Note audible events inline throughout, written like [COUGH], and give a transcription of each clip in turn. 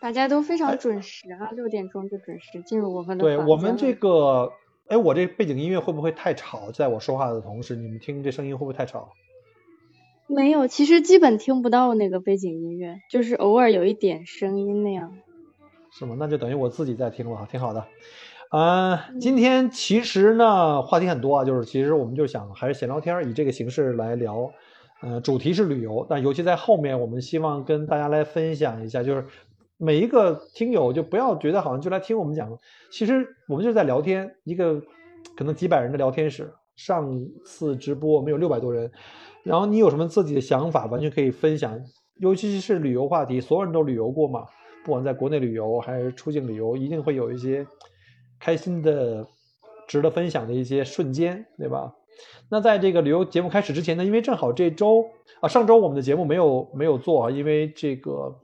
大家都非常准时啊，六点钟就准时进入我们的对我们这个，哎，我这背景音乐会不会太吵？在我说话的同时，你们听这声音会不会太吵？没有，其实基本听不到那个背景音乐，就是偶尔有一点声音那样。是吗？那就等于我自己在听了，挺好的。啊、今天其实呢话题很多啊，就是其实我们就想还是闲聊天，以这个形式来聊。呃，主题是旅游，但尤其在后面，我们希望跟大家来分享一下，就是每一个听友就不要觉得好像就来听我们讲，其实我们就是在聊天，一个可能几百人的聊天室。上次直播我们有六百多人，然后你有什么自己的想法，完全可以分享，尤其是旅游话题，所有人都旅游过嘛，不管在国内旅游还是出境旅游，一定会有一些开心的、值得分享的一些瞬间，对吧？那在这个旅游节目开始之前呢，因为正好这周啊，上周我们的节目没有没有做啊，因为这个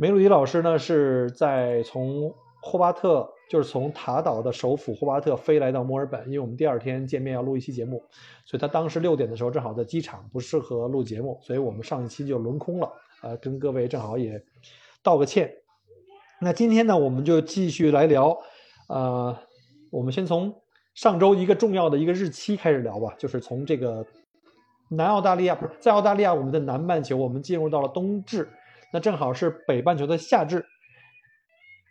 梅鲁迪老师呢是在从霍巴特，就是从塔岛的首府霍巴特飞来到墨尔本，因为我们第二天见面要录一期节目，所以他当时六点的时候正好在机场，不适合录节目，所以我们上一期就轮空了，呃，跟各位正好也道个歉。那今天呢，我们就继续来聊，呃，我们先从上周一个重要的一个日期开始聊吧，就是从这个南澳大利亚不是在澳大利亚，我们的南半球我们进入到了冬至，那正好是北半球的夏至。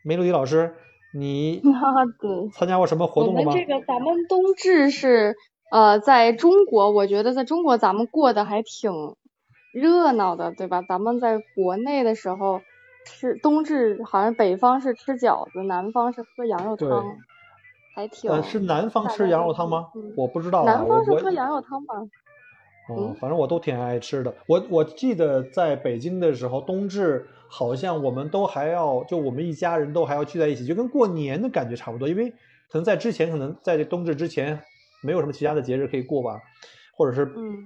梅露迪老师，你 [LAUGHS] 参加过什么活动了吗？我们这个咱们冬至是呃，在中国，我觉得在中国咱们过得还挺热闹的，对吧？咱们在国内的时候吃冬至，好像北方是吃饺子，南方是喝羊肉汤，还挺。呃，是南方吃羊肉汤吗嗯？我不知道啊，南方是喝羊肉汤吧？哦嗯，反正我都挺爱吃的。我我记得在北京的时候，冬至好像我们都还要，就我们一家人都还要聚在一起，就跟过年的感觉差不多。因为可能在之前，可能在这冬至之前，没有什么其他的节日可以过吧，或者是嗯，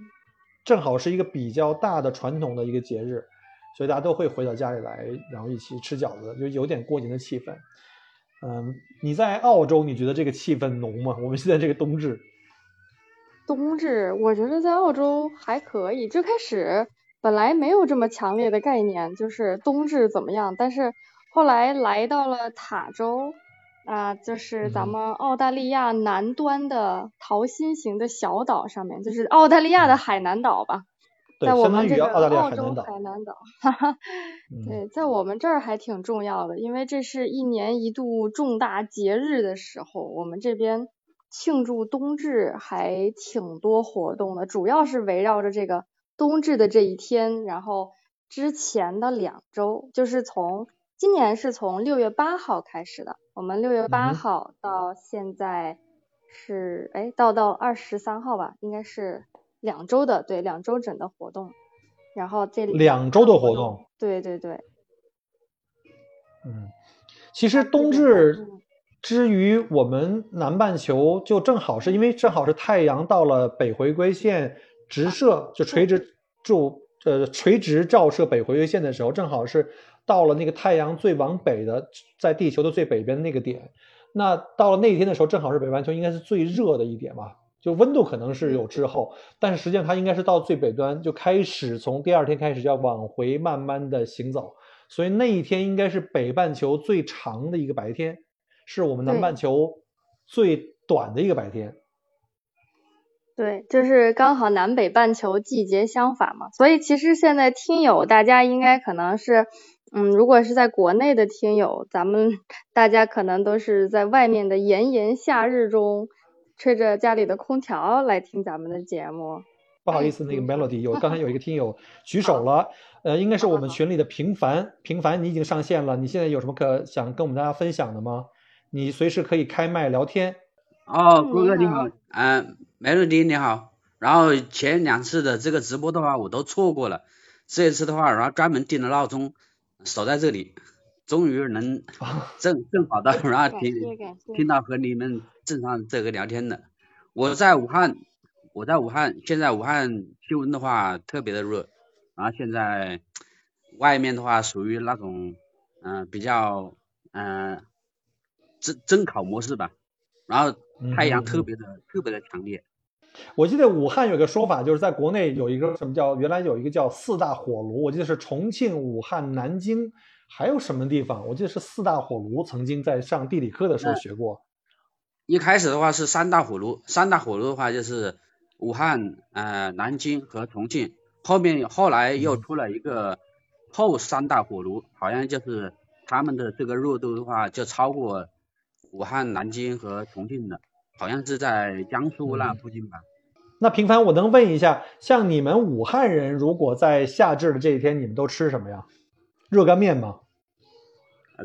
正好是一个比较大的传统的一个节日，所以大家都会回到家里来，然后一起吃饺子，就有点过年的气氛。嗯，你在澳洲，你觉得这个气氛浓吗？我们现在这个冬至，冬至，我觉得在澳洲还可以。最开始本来没有这么强烈的概念，就是冬至怎么样，但是后来来到了塔州，啊、就是咱嗯们澳大利亚南端的桃心形的小岛上面，就是澳大利亚的海南岛吧，在我们这个澳洲海南岛。哈哈。[LAUGHS] 嗯，对，在我们这儿还挺重要的，因为这是一年一度重大节日的时候，我们这边庆祝冬至还挺多活动的，主要是围绕着这个冬至的这一天，然后之前的两周，就是从今年是从六月八号开始的，我们六月八号到现在是哎到到二十三号吧，应该是两周的，对，两周整的活动。然后这两周的活动，对对对，嗯，其实冬至之于我们南半球，就正好是因为正好是太阳到了北回归线直射，就垂直注呃垂直照射北回归线的时候，正好是到了那个太阳最往北的，在地球的最北边的那个点。那到了那一天的时候，正好是北半球应该是最热的一点吧，就温度可能是有滞后，但是实际上它应该是到最北端就开始从第二天开始就要往回慢慢的行走。所以那一天应该是北半球最长的一个白天，是我们南半球最短的一个白天。对，就是刚好南北半球季节相反嘛，所以其实现在听友大家应该可能是，嗯，如果是在国内的听友，咱们 [LAUGHS] 大家可能都是在外面的炎炎夏日中，吹着家里的空调来听咱们的节目。不好意思，那个 [LAUGHS] Melody 有刚才有一个听友举手了，呃，应该是我们 [LAUGHS] 群里的平凡，平凡你已经上线了，你现在有什么可想跟我们大家分享的吗？你随时可以开麦聊天。哦，嗯你好郭哥你好，嗯、梅洛迪你好。然后前两次的这个直播的话我都错过了，这一次的话，然后专门定了闹钟，守在这里，终于能 [LAUGHS] 正正好的，然后听。听到和你们正常这个聊天的。我在武汉，我在武汉，现在武汉气温的话特别的热，然后现在外面的话属于那种嗯、呃比较嗯、呃蒸蒸烤模式吧，然后太阳嗯特别的、特别的强烈。我记得武汉有个说法，就是在国内有一个什么叫原来有一个叫四大火炉，我记得是重庆、武汉、南京，还有什么地方？我记得是四大火炉，曾经在上地理课的时候学过。一开始的话是三大火炉，三大火炉的话就是武汉、呃南京和重庆，后面后来又出了一个后三大火炉，好像就是他们的这个热度的话就超过武汉、南京和重庆的，好像是在江苏那附近吧。那平凡，我能问一下，像你们武汉人，如果在夏至的这一天，你们都吃什么呀？热干面吗？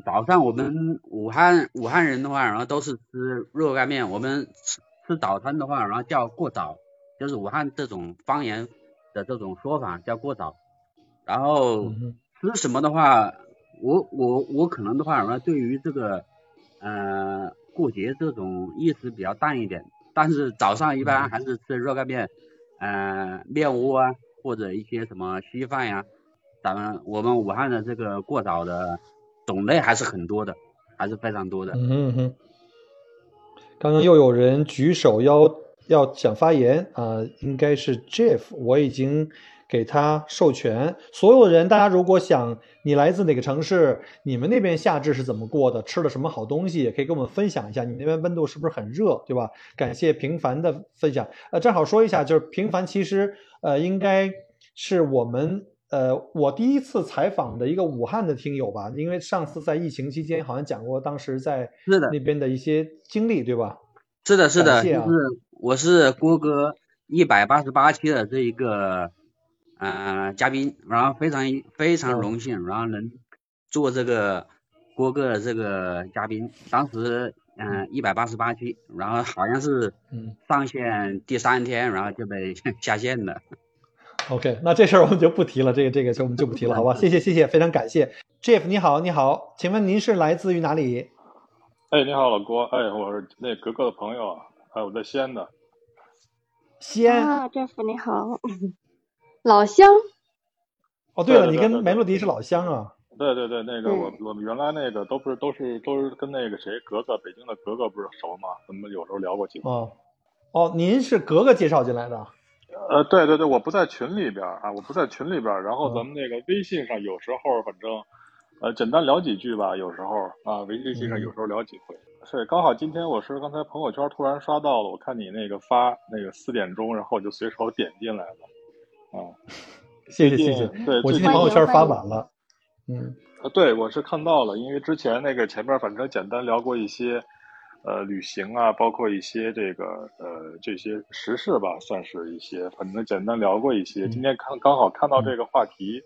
早上我们武汉武汉人的话，然后都是吃热干面。我们吃吃早餐的话，然后叫过早，就是武汉这种方言的这种说法叫过早。然后吃什么的话，我我我可能的话，然后对于这个呃过节这种意识比较淡一点。但是早上一般还是吃热干面，呃面窝啊，或者一些什么稀饭呀。咱们我们武汉的这个过早的。种类还是很多的，还是非常多的。嗯哼，刚刚又有人举手要要想发言啊，应该是 Jeff，我已经给他授权。所有人，大家如果想你来自哪个城市，你们那边夏至是怎么过的，吃了什么好东西，也可以跟我们分享一下。你们那边温度是不是很热，对吧？感谢平凡的分享。呃，正好说一下，就是平凡其实呃应该是我们。呃，我第一次采访的一个武汉的听友吧，因为上次在疫情期间好像讲过当时在那边的一些经历，对吧？是的，是的，就是我是郭哥一百八十八期的这一个呃嘉宾，然后非常非常荣幸，然后能做这个郭哥的这个嘉宾。当时嗯一百八十八期，然后好像是上线第三天，然后就被 [LAUGHS] 下线了。OK，那这事儿我们就不提了，这个这个就我们就不提了，好吧？谢谢谢谢，非常感谢。Jeff 你好你好，请问您是来自于哪里？哎你好老郭，哎我是那格格的朋友，哎我在西安的。西安啊，Jeff 你好，老乡。哦对了，你跟梅洛迪是老乡啊？对对对，那个我我们原来那个都不是都是都是跟那个谁格格北京的格格不是熟吗？咱们有时候聊过几次。哦哦，您是格格介绍进来的？呃，对对对，我不在群里边啊，我不在群里边。然后咱们那个微信上有时候反正，呃，简单聊几句吧。有时候啊，微微信上有时候聊几回。是，刚好今天我是刚才朋友圈突然刷到了，我看你那个发那个四点钟，然后我就随手点进来了。啊，[LAUGHS] 谢谢谢谢。对，我今天朋友圈发满了。嗯，啊，对，我是看到了，因为之前那个前面反正简单聊过一些。呃，旅行啊，包括一些这个呃这些时事吧，算是一些，反正简单聊过一些。今天看刚好看到这个话题，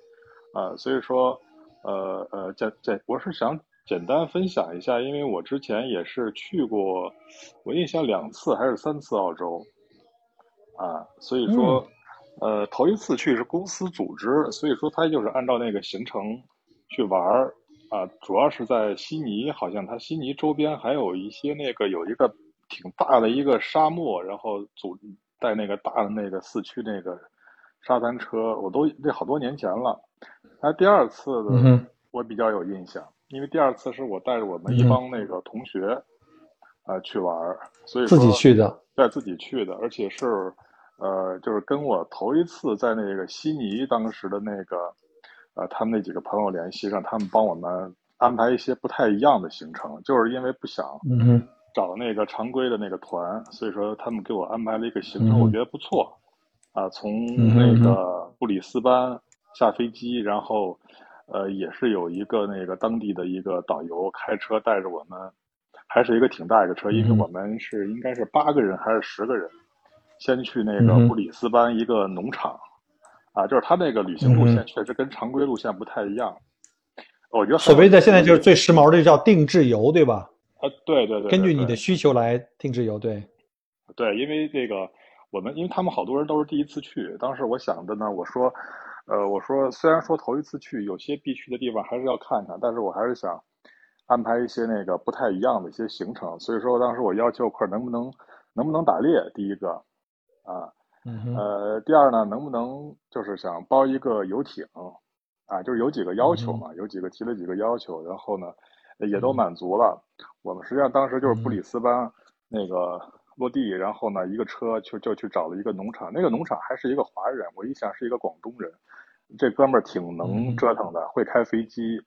啊，所以说呃呃简简我是想简单分享一下，因为我之前也是去过，我印象两次还是三次澳洲，啊，所以说呃头一次去是公司组织，所以说他就是按照那个行程去玩儿。啊，主要是在悉尼，好像它悉尼周边还有一些那个有一个挺大的一个沙漠，然后组带那个大的那个四驱那个沙滩车，我都那好多年前了。那第二次的我比较有印象，因为第二次是我带着我们一帮那个同学啊去玩，所以自己去的，对，自己去的，而且是呃，就是跟我头一次在那个悉尼当时的那个。呃，他们那几个朋友联系，让他们帮我们安排一些不太一样的行程，就是因为不想找那个常规的那个团，所以说他们给我安排了一个行程，我觉得不错。啊，从那个布里斯班下飞机，然后呃，也是有一个那个当地的一个导游开车带着我们，还是一个挺大一个车，因为我们是应该是八个人还是十个人，先去那个布里斯班一个农场。啊，就是他那个旅行路线确实跟常规路线不太一样，我觉得所谓的现在就是最时髦的叫定制游，对吧？啊，对对对，根据你的需求来定制游，对，对，因为这个我们因为他们好多人都是第一次去，当时我想着呢，我说，呃，我说虽然说头一次去，有些必去的地方还是要看看，但是我还是想安排一些那个不太一样的一些行程，所以说当时我要求块能不能能不能打猎，第一个，啊。呃，第二呢，能不能就是想包一个游艇，啊，就是有几个要求嘛，有几个提了几个要求，然后呢，也都满足了。我们实际上当时就是布里斯班那个落地，然后呢，一个车就就去找了一个农场，那个农场还是一个华人，我一想是一个广东人，这哥们儿挺能折腾的，会开飞机，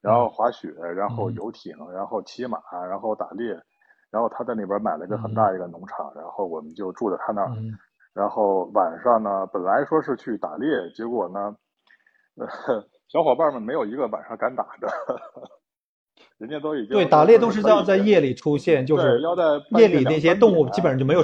然后滑雪，然后嗯游艇，然后骑马，然后打猎，然后他在那边买了一个很大一个农场，然后我们就住在他那儿。嗯然后晚上呢，本来说是去打猎，结果呢，呃，[LAUGHS] 小伙伴们没有一个晚上敢打的，人家都已经对，打猎都是要在夜里出现，就是要在夜夜里那些动物基本上就没有，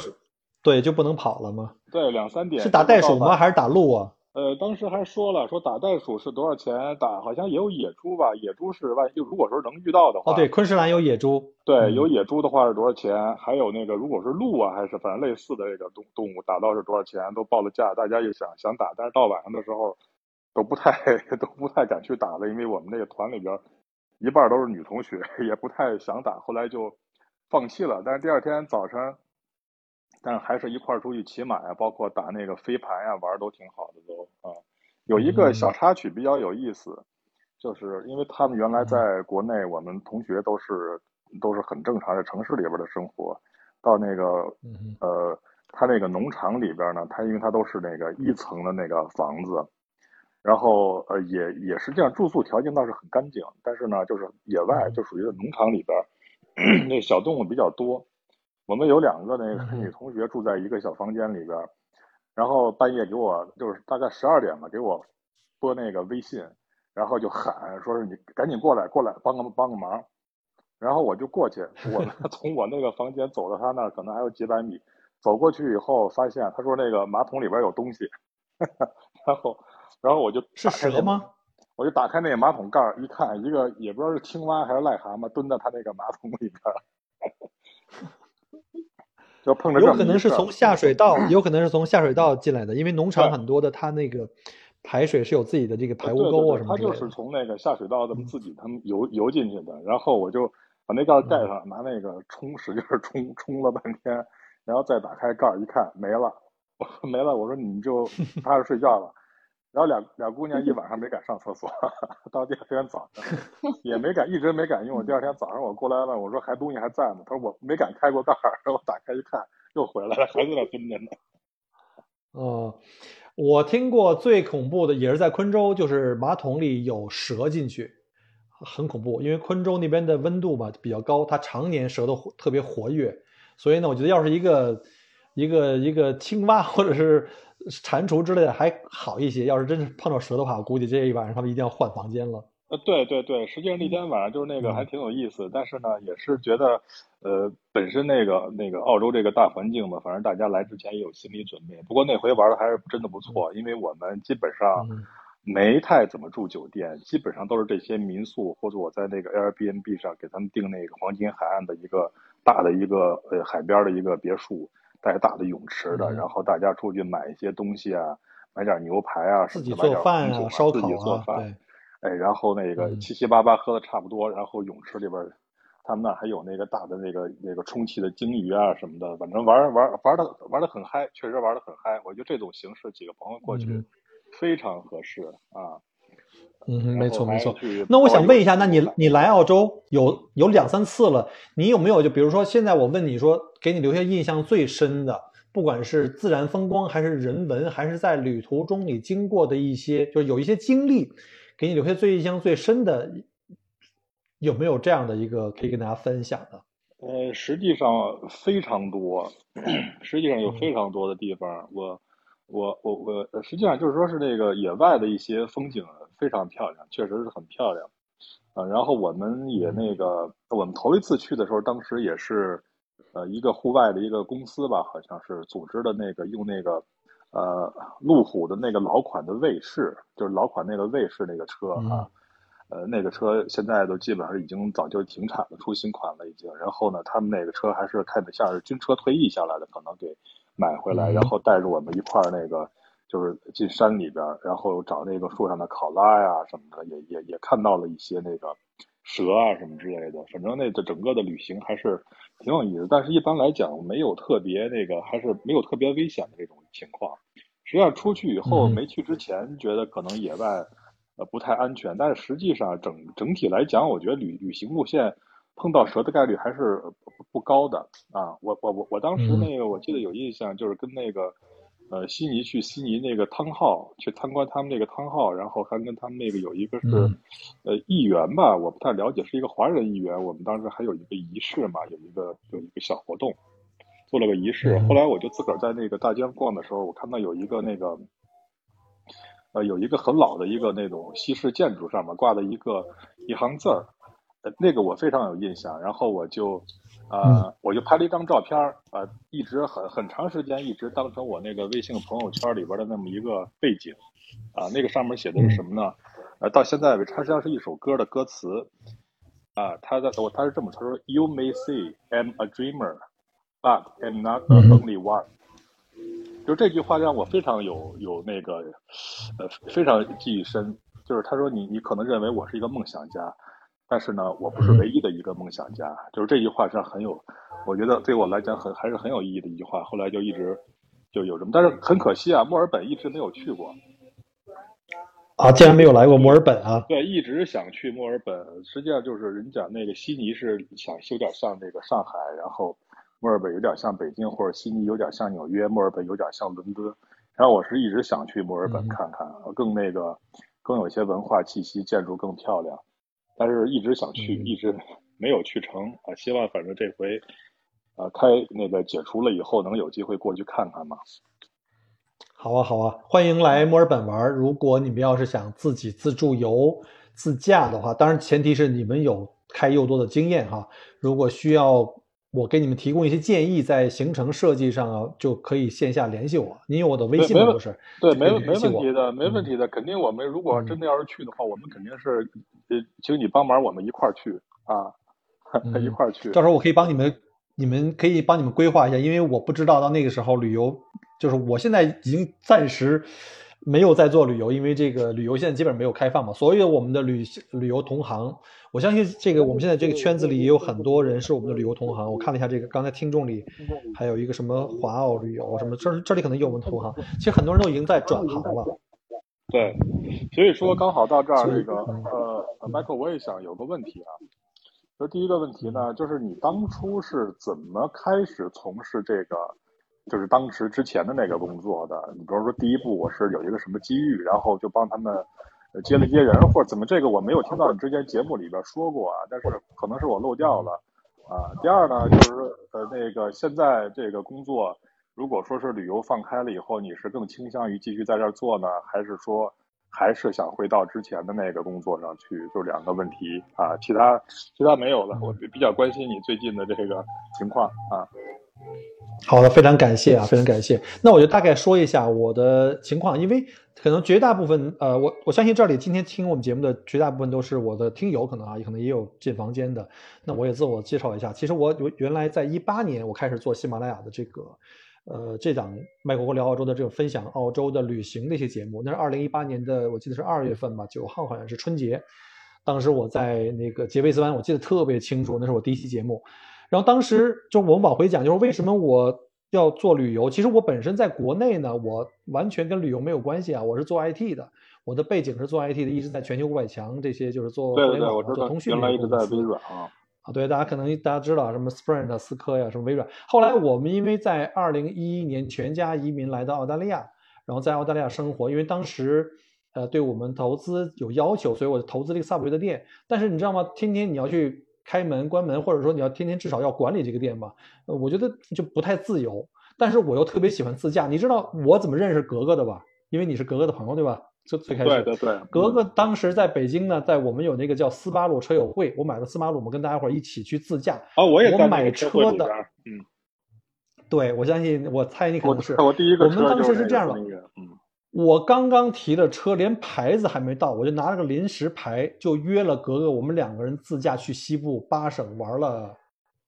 对，就不能跑了吗？对两三点是打袋鼠吗？还是打鹿啊？呃，当时还说了，说打袋鼠是多少钱？打好像也有野猪吧？野猪是万一如果说能遇到的话，哦，对，昆士兰有野猪。对，嗯有野猪的话是多少钱？还有那个如果是鹿啊，还是反正类似的这个动动物，打到是多少钱？都报了价，大家也想想打，但是到晚上的时候都不太 [LAUGHS] 都不太敢去打了，因为我们那个团里边一半都是女同学，[LAUGHS] 也不太想打，后来就放弃了。但是第二天早晨，但是还是一块儿出去骑马呀，包括打那个飞盘呀，玩儿都挺好的都啊。有一个小插曲比较有意思，就是因为他们原来在国内，我们同学都是都是很正常的城市里边的生活，到那个嗯呃，他那个农场里边呢，他因为他都是那个一层的那个房子，然后呃也也实际上住宿条件倒是很干净，但是呢，就是野外就属于农场里边，[CLEARS THROAT] 那小动物比较多。我们有两个那个嗯女同学住在一个小房间里边，然后半夜给我就是大概十二点吧，给我拨那个微信，然后就喊说是你赶紧过来过来帮个帮个忙，然后我就过去，我 [LAUGHS] 从我那个房间走到他那儿可能还有几百米，走过去以后发现他说那个马桶里边有东西，[LAUGHS] 然后然后我就是蛇吗？我就打开那个马桶盖儿一看，一个也不知道是青蛙还是癞蛤蟆蹲在他那个马桶里边儿，[LAUGHS] 就碰着有可能是从下水道，有可能是从下水道进来的，因为农场很多的它那个排水是有自己的这个排污沟啊什么的。它就是。从那个下水道这么自己他们游游进去的，然后我就把那盖儿盖嗯上，拿那个冲使劲儿冲冲了半天，然后再打开盖儿一看没了，[LAUGHS] 没了，我说你就踏实睡觉吧。然后俩俩姑娘一晚上没敢上厕所，[LAUGHS] 到第二天早上也没敢，一直没敢用。第二天早上我过来了我说还东西还在吗？他说我没敢开过盖儿，然 [LAUGHS] 后我打开一看又回来了，还在那蹲着呢。哦，我听过最恐怖的也是在昆州，就是马桶里有蛇进去，很恐怖。因为昆州那边的温度吧比较高，它常年蛇都活特别活跃，所以呢，我觉得要是一个一个一个青蛙或者是蟾蜍之类的还好一些，要是真是碰到蛇的话，我估计这一晚上他们一定要换房间了。呃，对对对，实际上那天晚上就是那个嗯还挺有意思，但是呢，也是觉得，呃，本身那个那个澳洲这个大环境嘛，反正大家来之前也有心理准备。不过那回玩的还是真的不错，因为我们基本上嗯没太怎么住酒店，基本上都是这些民宿或者我在那个 Airbnb 上给他们订那个黄金海岸的一个大的一个呃海边的一个别墅，带大的泳池的，嗯然后大家出去买一些东西啊，买点牛排啊什自己做饭烧烤啊，己做饭。对，哎，然后那个嗯七七八八喝的差不多，然后泳池里边，他们那还有那个大的那个那个充气的鲸鱼啊什么的，反正玩玩玩的玩的很嗨，确实玩的很嗨。我觉得这种形式几个朋友过去嗯非常合适啊。嗯没错没错。那我想问一下，那你你来澳洲有有两三次了，你有没有就比如说现在我问你说，给你留下印象最深的，不管是自然风光，还是人文，还是在旅途中你经过的一些，就是有一些经历，给你留下最印象最深的，有没有这样的一个可以跟大家分享的？呃，实际上非常多，[CLEARS THROAT] 实际上有非常多的地方，我我我我，呃实际上就是说是那个野外的一些风景非常漂亮，确实是很漂亮。啊，然后我们也那个，我们头一次去的时候，当时也是，呃，一个户外的一个公司吧，好像是组织的那个用那个，呃，路虎的那个老款的卫士，就是老款那个卫士那个车啊，呃，那个车现在都基本上已经早就停产了，出新款了已经。然后呢，他们那个车还是看着像是军车退役下来的，可能给买回来，嗯然后带着我们一块儿那个。就是进山里边，然后找那个树上的考拉呀什么的，也也也看到了一些那个蛇啊什么之类的。反正那个整个的旅行还是挺有意思，但是一般来讲没有特别那个，还是没有特别危险的这种情况。实际上出去以后，嗯没去之前觉得可能野外呃不太安全，但是实际上整整体来讲，我觉得旅旅行路线碰到蛇的概率还是不不高的啊。我我我我当时嗯那个我记得有印象，就是跟那个。呃悉尼去悉尼那个汤号去参观他们那个汤号，然后还跟他们那个有一个是嗯呃议员吧，我不太了解，是一个华人议员。我们当时还有一个仪式嘛，有一个有一个小活动，做了个仪式。嗯后来我就自个儿在那个大街上逛的时候，我看到有一个那个。呃，有一个很老的一个那种西式建筑，上面挂的一个一行字儿，呃，那个我非常有印象。然后我就，呃，嗯我就拍了一张照片儿，呃，一直很很长时间一直当成我那个微信朋友圈里边的那么一个背景，啊，那个上面写的是什么呢？呃，到现在为止，它实际上是一首歌的歌词，啊，他的我他是这么他说：“You may say I'm a dreamer, but I'm not 哼 only one。”就这句话让我非常有有那个，呃，非常记忆深。就是他说你你可能认为我是一个梦想家，但是呢，我不是唯一的一个梦想家。就是这句话是很有，我觉得对我来讲很还是很有意义的一句话。后来就一直就有什么，但是很可惜啊，墨尔本一直没有去过。啊，竟然没有来过墨尔本啊！对，一直想去墨尔本。实际上就是人讲那个悉尼是想有点像那个上海，然后墨尔本有点像北京，或者悉尼有点像纽约，墨尔本有点像伦敦。然后我是一直想去墨尔本嗯看看，更那个更有一些文化气息，建筑更漂亮。但是一直想去，嗯一直没有去成啊。希望反正这回啊开那个解除了以后，能有机会过去看看嘛。好啊，好啊，欢迎来墨尔本玩。如果你们要是想自己自助游、自驾的话，当然前提是你们有开又多的经验哈。如果需要我给你们提供一些建议，在行程设计上啊，就可以线下联系我。您有我的微信吗？不是？对，没问题的，没问嗯题的，肯定我们如果嗯真的要是去的话，我们肯定是呃，请你帮忙，我们一块儿去啊，[LAUGHS] 一嗯块儿去。到时候我可以帮你们，你们可以帮你们规划一下，因为我不知道到那个时候旅游，就是我现在已经暂时没有在做旅游，因为这个旅游现在基本上没有开放嘛。所有我们的旅旅游同行，我相信这个我们现在这个圈子里也有很多人是我们的旅游同行。我看了一下这个，刚才听众里还有一个什么华澳旅游什么，这这里可能有我们同行。其实很多人都已经在转行了。对，所以说刚好到这儿，这个嗯呃，Michael，我也想有个问题啊。就第一个问题呢，就是你当初是怎么开始从事这个，就是当时之前的那个工作的？你比如说第一步，我是有一个什么机遇，然后就帮他们接了接人，或者怎么？这个我没有听到你之前节目里边说过啊，但是可能是我漏掉了啊。第二呢，就是呃那个现在这个工作，如果说是旅游放开了以后，你是更倾向于继续在这儿做呢，还是说？还是想回到之前的那个工作上去，就两个问题啊，其他其他没有了。我比较关心你最近的这个情况啊。好的，非常感谢啊，非常感谢。那我就大概说一下我的情况，因为可能绝大部分，呃，我我相信这里今天听我们节目的绝大部分都是我的听友，可能啊，可能也有进房间的。那我也自我介绍一下，其实我原原来在一八年我开始做喜马拉雅的这个，呃，这档麦国国聊澳洲的这种分享澳洲的旅行的一些节目，那是二零一八年的，我记得是二月份吧，九号好像是春节，当时我在那个杰贝斯湾，我记得特别清楚，那是我第一期节目。然后当时就我们往回讲，就是为什么我要做旅游？其实我本身在国内呢，我完全跟旅游没有关系啊，我是做 IT 的，我的背景是做 IT 的，一直在全球五百强这些就是做对对对，我知道做通，讯原来一直在微软啊。啊，对，大家可能大家知道什么 Sprint、思科呀，什么微软。后来我们因为在二零一一年全家移民来到澳大利亚，然后在澳大利亚生活，因为当时呃对我们投资有要求，所以我投资了一个 Subway 的店。但是你知道吗？天天你要去开门关门，或者说你要天天至少要管理这个店吧，呃我觉得就不太自由。但是我又特别喜欢自驾。你知道我怎么认识格格的吧？因为你是格格的朋友，对吧？就最开始，对对对，格格当时在北京呢，在我们有那个叫斯巴鲁车友会，我买了斯巴鲁，我们跟大家伙一起去自驾。啊，我买车车的嗯，对，我相信，我猜你可我能是。我第一个我们当时是这样的我刚刚提的车，连牌子还没到，我就拿了个临时牌，就约了格格，我们两个人自驾去西部八省玩了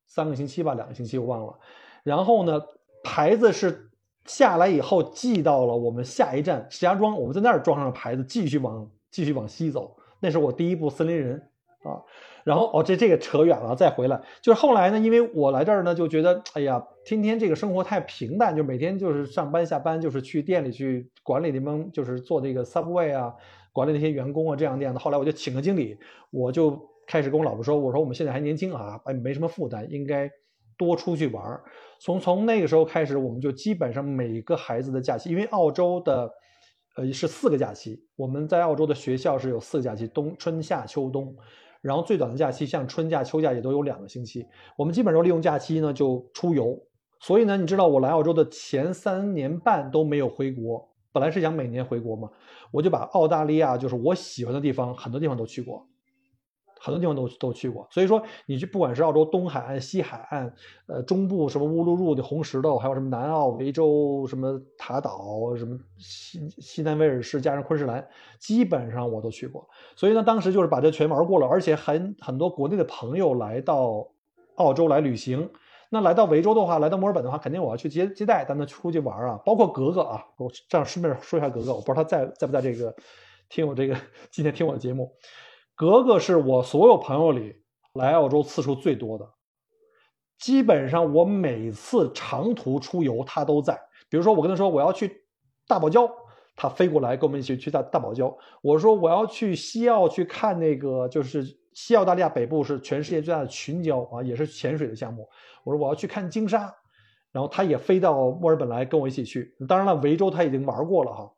三个星期吧，两个星期我忘了。然后呢，牌子是下来以后寄到了我们下一站石家庄，我们在那儿装上了牌子，继续往继续往西走。那是我第一部森林人啊。然后哦，这这个扯远了，再回来就是后来呢，因为我来这儿呢，就觉得哎呀，天天这个生活太平淡，就每天就是上班下班，就是去店里去管理你们，就是做这个 Subway 啊，管理那些员工啊，这样那样的。后来我就请个经理，我就开始跟我老婆说，我说我们现在还年轻啊，哎，没什么负担，应该多出去玩儿。从从那个时候开始，我们就基本上每个孩子的假期，因为澳洲的呃是四个假期，我们在澳洲的学校是有四个假期，冬、春夏秋冬。然后最短的假期像春假、秋假也都有两个星期。我们基本上利用假期呢就出游。所以呢，你知道我来澳洲的前三年半都没有回国，本来是想每年回国嘛，我就把澳大利亚就是我喜欢的地方，很多地方都去过。很多地方都都去过，所以说你去不管是澳洲东海岸、西海岸，呃中部什么乌鲁鲁的红石头，还有什么南澳、维州什么塔岛、什么西西南威尔士加上昆士兰，基本上我都去过。所以呢，当时就是把这全玩过了，而且很很多国内的朋友来到澳洲来旅行，那来到维州的话，来到墨尔本的话，肯定我要去接接待，带他出去玩啊。包括格格啊，我这样顺便说一下格格，我不知道他在在不在这个听我这个今天听我的节目。格格是我所有朋友里来澳洲次数最多的，基本上我每次长途出游他都在。比如说我跟他说我要去大堡礁，他飞过来跟我们一起去大大堡礁。我说我要去西澳去看那个，就是西澳大利亚北部是全世界最大的群礁啊，也是潜水的项目。我说我要去看鲸鲨，然后他也飞到墨尔本来跟我一起去。当然了，维州他已经玩过了哈，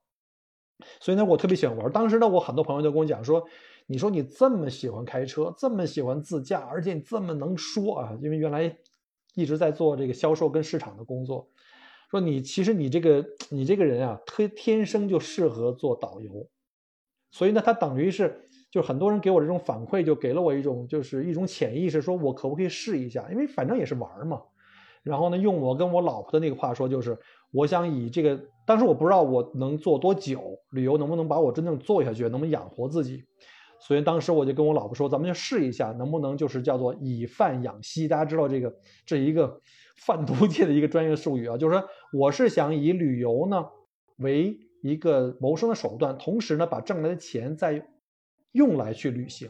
所以呢我特别喜欢玩。当时呢我很多朋友都跟我讲说。你说你这么喜欢开车，这么喜欢自驾，而且你这么能说啊，因为原来一直在做这个销售跟市场的工作，说你其实你这个你这个人啊，天天生就适合做导游，所以呢，他等于是就很多人给我这种反馈，就给了我一种就是一种潜意识，说我可不可以试一下？因为反正也是玩嘛。然后呢，用我跟我老婆的那个话说，就是我想以这个，当时我不知道我能做多久，旅游能不能把我真正做下去，能不能养活自己。所以当时我就跟我老婆说，咱们就试一下，能不能就是叫做以贩养吸。大家知道这个这一个 [LAUGHS] 贩毒界的一个专业术语啊，就是说我是想以旅游呢为一个谋生的手段，同时呢把挣来的钱再用来去旅行。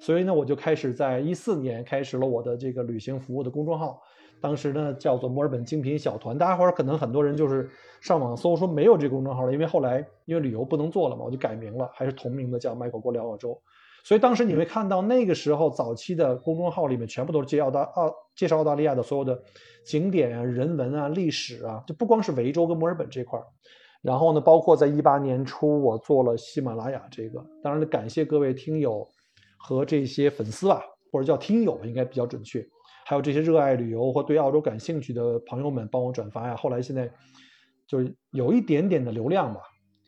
所以呢，我就开始在一四年开始了我的这个旅行服务的公众号。当时呢叫做墨尔本精品小团，大家伙儿可能很多人就是上网搜说没有这个公众号了，因为后来因为旅游不能做了嘛，我就改名了，还是同名的叫 Michael 过聊澳洲。所以当时你会看到那个时候早期的公众号里面全部都是介绍大澳介绍澳大利亚的所有的景点啊、人文啊、历史啊，就不光是维州跟墨尔本这块儿。然后呢，包括在一八年初我做了喜马拉雅这个，当然感谢各位听友和这些粉丝吧，或者叫听友应该比较准确。还有这些热爱旅游或对澳洲感兴趣的朋友们帮我转发呀，后来现在就是有一点点的流量吧，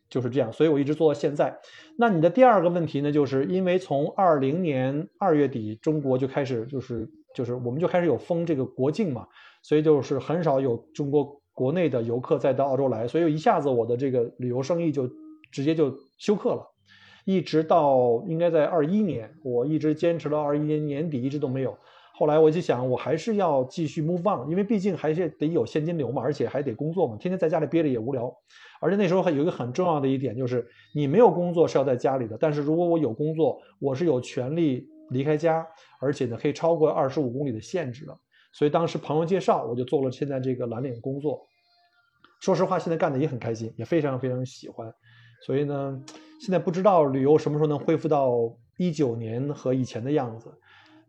就是这样，所以我一直做到现在。那你的第二个问题呢，就是因为从二零年二月底中国就开始就是就是我们就开始有封这个国境嘛，所以就是很少有中国国内的游客再到澳洲来，所以一下子我的这个旅游生意就直接就休克了，一直到应该在二一年，我一直坚持到二一年年底一直都没有。后来我就想，我还是要继续 move on，因为毕竟还是得有现金流嘛，而且还得工作嘛，天天在家里憋着也无聊。而且那时候还有一个很重要的一点，就是你没有工作是要在家里的，但是如果我有工作，我是有权利离开家，而且呢可以超过二十五公里的限制的。所以当时朋友介绍，我就做了现在这个蓝领工作。说实话，现在干的也很开心，也非常非常喜欢。所以呢，现在不知道旅游什么时候能恢复到一九年和以前的样子。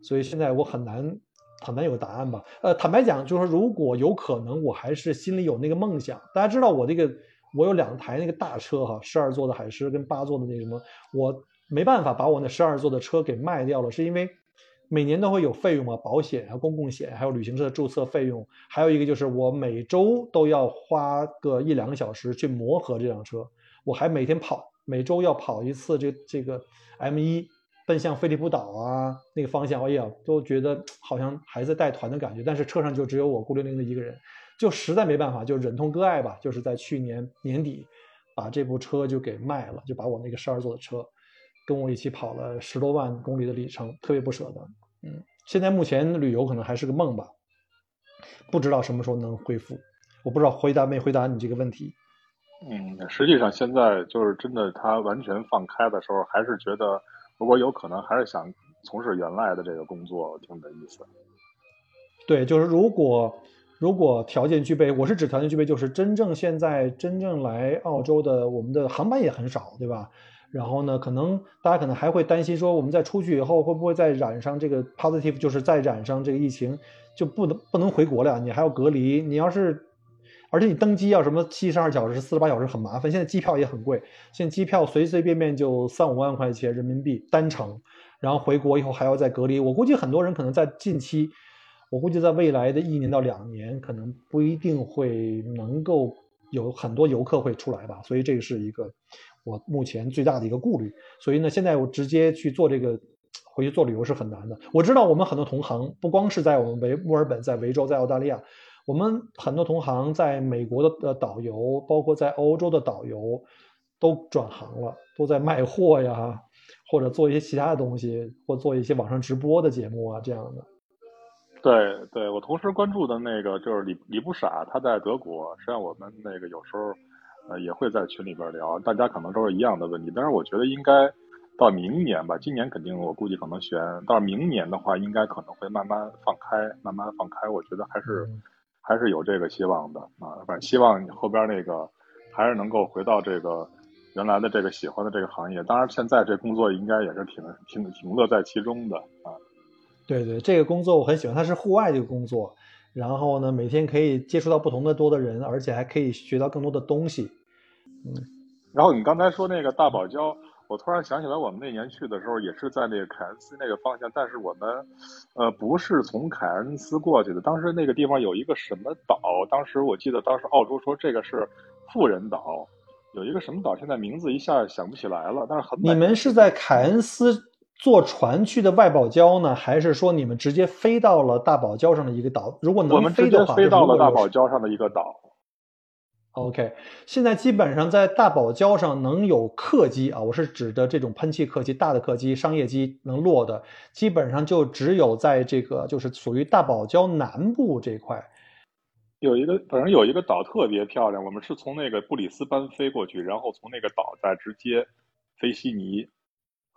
所以现在我很难很难有答案吧？呃，坦白讲，就是说如果有可能，我还是心里有那个梦想。大家知道我这个，我有两台那个大车哈，十二座的海狮跟八座的那什么，我没办法把我那十二座的车给卖掉了，是因为每年都会有费用嘛，保险啊、公共险，还有旅行社的注册费用，还有一个就是我每周都要花个一两个小时去磨合这辆车，我还每天跑，每周要跑一次这这个 M 一。奔向飞利浦岛啊，那个方向，哎呀，都觉得好像还在带团的感觉。但是车上就只有我孤零零的一个人，就实在没办法，就忍痛割爱吧。就是在去年年底，把这部车就给卖了，就把我那个十二座的车，跟我一起跑了十多万公里的里程，特别不舍得。嗯，现在目前旅游可能还是个梦吧，不知道什么时候能恢复。我不知道回答没回答你这个问题。嗯，实际上现在就是真的，他完全放开的时候，还是觉得。如果有可能，还是想从事原来的这个工作，听你的意思。对，就是如果如果条件具备，我是指条件具备，就是真正现在真正来澳洲的，我们的航班也很少，对吧？然后呢，可能大家可能还会担心说，我们在出去以后会不会再染上这个 positive，就是再染上这个疫情，就不能不能回国了，你还要隔离。你要是，而且你登机要什么七十二小时、四十八小时很麻烦。现在机票也很贵，现在机票随随便便就三五万块钱人民币单程，然后回国以后还要再隔离。我估计很多人可能在近期，我估计在未来的一年到两年，可能不一定会能够有很多游客会出来吧。所以这个是一个。我目前最大的一个顾虑，所以呢，现在我直接去做这个回去做旅游是很难的。我知道我们很多同行，不光是在我们维墨尔本，在维州，在澳大利亚，我们很多同行在美国的呃导游，包括在欧洲的导游，都转行了，都在卖货呀，或者做一些其他的东西，或做一些网上直播的节目啊这样的。对对，我同时关注的那个就是李李不傻，他在德国，实际上我们那个有时候。呃，也会在群里边聊，大家可能都是一样的问题，但是我觉得应该到明年吧，今年肯定我估计可能悬，到明年的话，应该可能会慢慢放开，慢慢放开，我觉得还是还是有这个希望的啊，反正希望你后边那个还是能够回到这个原来的这个喜欢的这个行业，当然现在这工作应该也是挺挺挺乐在其中的啊。对对，这个工作我很喜欢，它是户外这个工作。然后呢，每天可以接触到不同的多的人，而且还可以学到更多的东西。嗯，然后你刚才说那个大堡礁，我突然想起来，我们那年去的时候也是在那个凯恩斯那个方向，但是我们呃不是从凯恩斯过去的。当时那个地方有一个什么岛，当时我记得当时澳洲说这个是富人岛，有一个什么岛，现在名字一下想不起来了，但是很。你们是在凯恩斯？坐船去的外堡礁呢，还是说你们直接飞到了大堡礁上的一个岛？如果能飞的话，飞到了大堡礁上的一个岛。OK，现在基本上在大堡礁上能有客机啊，我是指的这种喷气客机、大的客机、商业机能落的，基本上就只有在这个就是属于大堡礁南部这块，有一个反正有一个岛特别漂亮，我们是从那个布里斯班飞过去，然后从那个岛再直接飞悉尼。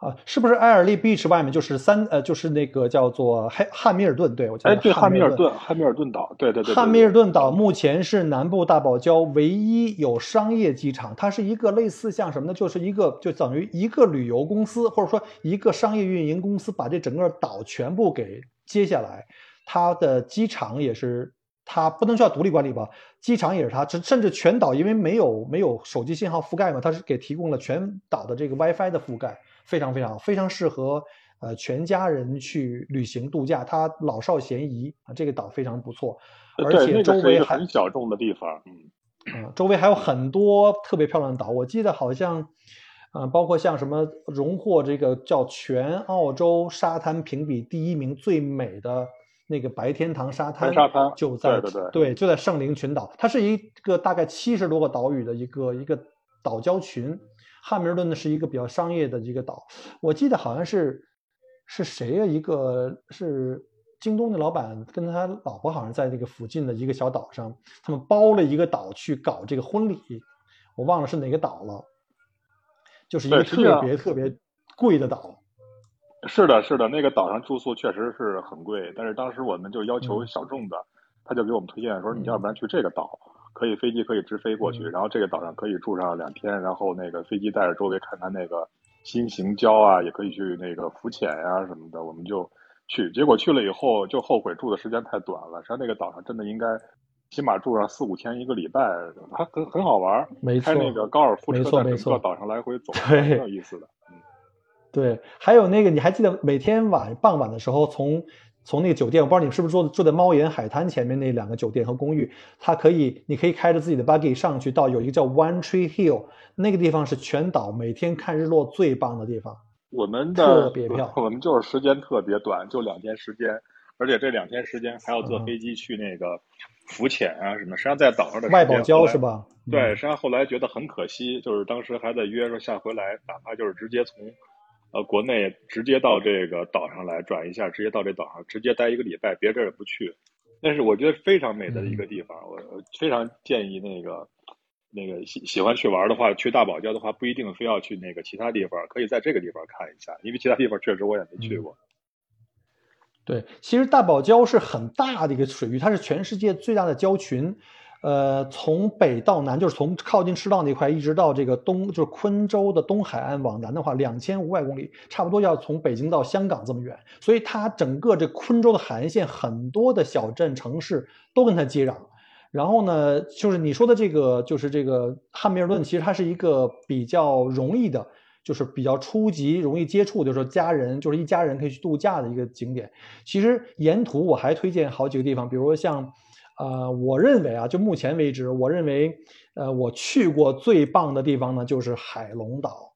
啊，是不是埃尔利 beach 外面就是三呃，就是那个叫做汉汉密尔顿？对我记得。哎，对，汉密尔顿，汉密尔顿岛，对对对。汉密尔顿岛目前是南部大堡礁唯一有商业机场，它是一个类似像什么呢？就是一个就等于一个旅游公司或者说一个商业运营公司把这整个岛全部给接下来，它的机场也是它不能叫独立管理吧？机场也是它，甚甚至全岛因为没有没有手机信号覆盖嘛，它是给提供了全岛的这个 WiFi 的覆盖。非常非常非常适合呃全家人去旅行度假，它老少咸宜啊，这个岛非常不错，而且周围很小众的地方，嗯嗯，周围还有很多特别漂亮的岛，我记得好像，呃，包括像什么荣获这个叫全澳洲沙滩评比第一名最美的那个白天堂沙滩，沙滩就在对，就在圣灵群岛，它是一个大概七十多个岛屿的一个一个岛礁群。汉密尔顿呢是一个比较商业的一个岛，我记得好像是是谁呀？一个是京东的老板跟他老婆好像在那个附近的一个小岛上，他们包了一个岛去搞这个婚礼，我忘了是哪个岛了，就是一个特别特别贵的岛。是的，是的，那个岛上住宿确实是很贵，但是当时我们就要求小众的，他就给我们推荐说，你要不然去这个岛。可以飞机可以直飞过去，然后这个岛上可以住上两天，然后那个飞机带着周围看看那个新型礁啊，也可以去那个浮潜呀什么的，我们就去。结果去了以后就后悔住的时间太短了，实际上那个岛上真的应该起码住上四五天一个礼拜，还很很好玩，开那个高尔夫车在整个岛上来回走，[LAUGHS] 很有意思的。嗯，对，还有那个你还记得每天晚傍晚的时候从。从那个酒店，我不知道你们是不是住住在猫眼海滩前面那两个酒店和公寓，它可以，你可以开着自己的 buggy 上去到有一个叫 One Tree Hill，那个地方是全岛每天看日落最棒的地方。我们的特别漂亮 [LAUGHS] 我们就是时间特别短，就两天时间，而且这两天时间还要坐飞机去那个浮潜啊什么。实际上在岛上的外堡礁是吧？对，实际上后来觉得很可惜，就是当时还在约说下回来，哪怕就是直接从。呃，国内直接到这个岛上来转一下，直接到这岛上直接待一个礼拜，别地儿也不去。但是我觉得非常美的一个地方，我非常建议那个那个喜喜欢去玩的话，去大堡礁的话，不一定非要去那个其他地方，可以在这个地方看一下，因为其他地方确实我也没去过。对，其实大堡礁是很大的一个水域，它是全世界最大的礁群。呃，从北到南，就是从靠近赤道那块一直到这个东，就是昆州的东海岸往南的话，两千五百公里，差不多要从北京到香港这么远。所以它整个这昆州的海岸线，很多的小镇城市都跟它接壤。然后呢，就是你说的这个，就是这个汉密尔顿，其实它是一个比较容易的，就是比较初级、容易接触，就是说家人，就是一家人可以去度假的一个景点。其实沿途我还推荐好几个地方，比如说像。呃，我认为啊，就目前为止，我认为，呃，我去过最棒的地方呢，就是海龙岛。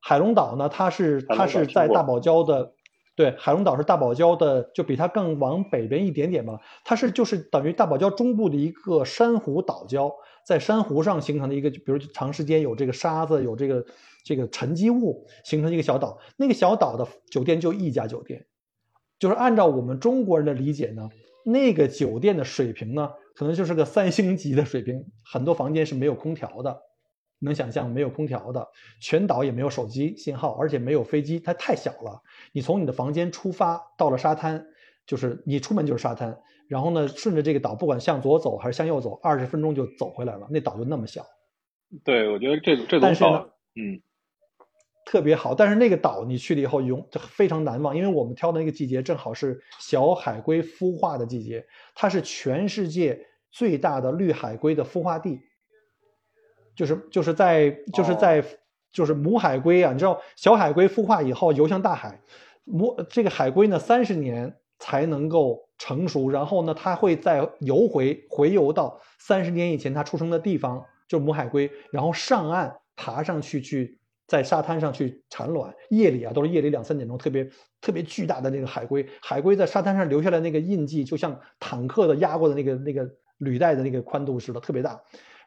海龙岛呢，它是它是在大堡礁的，对，海龙岛是大堡礁的，就比它更往北边一点点吧。它是就是等于大堡礁中部的一个珊瑚岛礁，在珊瑚上形成的一个，比如长时间有这个沙子，有这个这个沉积物形成一个小岛。那个小岛的酒店就一家酒店，就是按照我们中国人的理解呢。那个酒店的水平呢，可能就是个三星级的水平，很多房间是没有空调的，能想象没有空调的，全岛也没有手机信号，而且没有飞机，它太小了。你从你的房间出发，到了沙滩，就是你出门就是沙滩，然后呢，顺着这个岛，不管向左走还是向右走，二十分钟就走回来了。那岛就那么小。对，我觉得这这种岛，嗯。特别好，但是那个岛你去了以后永非常难忘，因为我们挑的那个季节正好是小海龟孵化的季节，它是全世界最大的绿海龟的孵化地，就是就是在就是在就是母海龟啊，你知道小海龟孵化以后游向大海，母这个海龟呢三十年才能够成熟，然后呢它会再游回回游到三十年以前它出生的地方，就是母海龟，然后上岸爬上去去。在沙滩上去产卵，夜里啊都是夜里两三点钟，特别特别巨大的那个海龟，海龟在沙滩上留下来那个印记，就像坦克的压过的那个那个履带的那个宽度似的，特别大。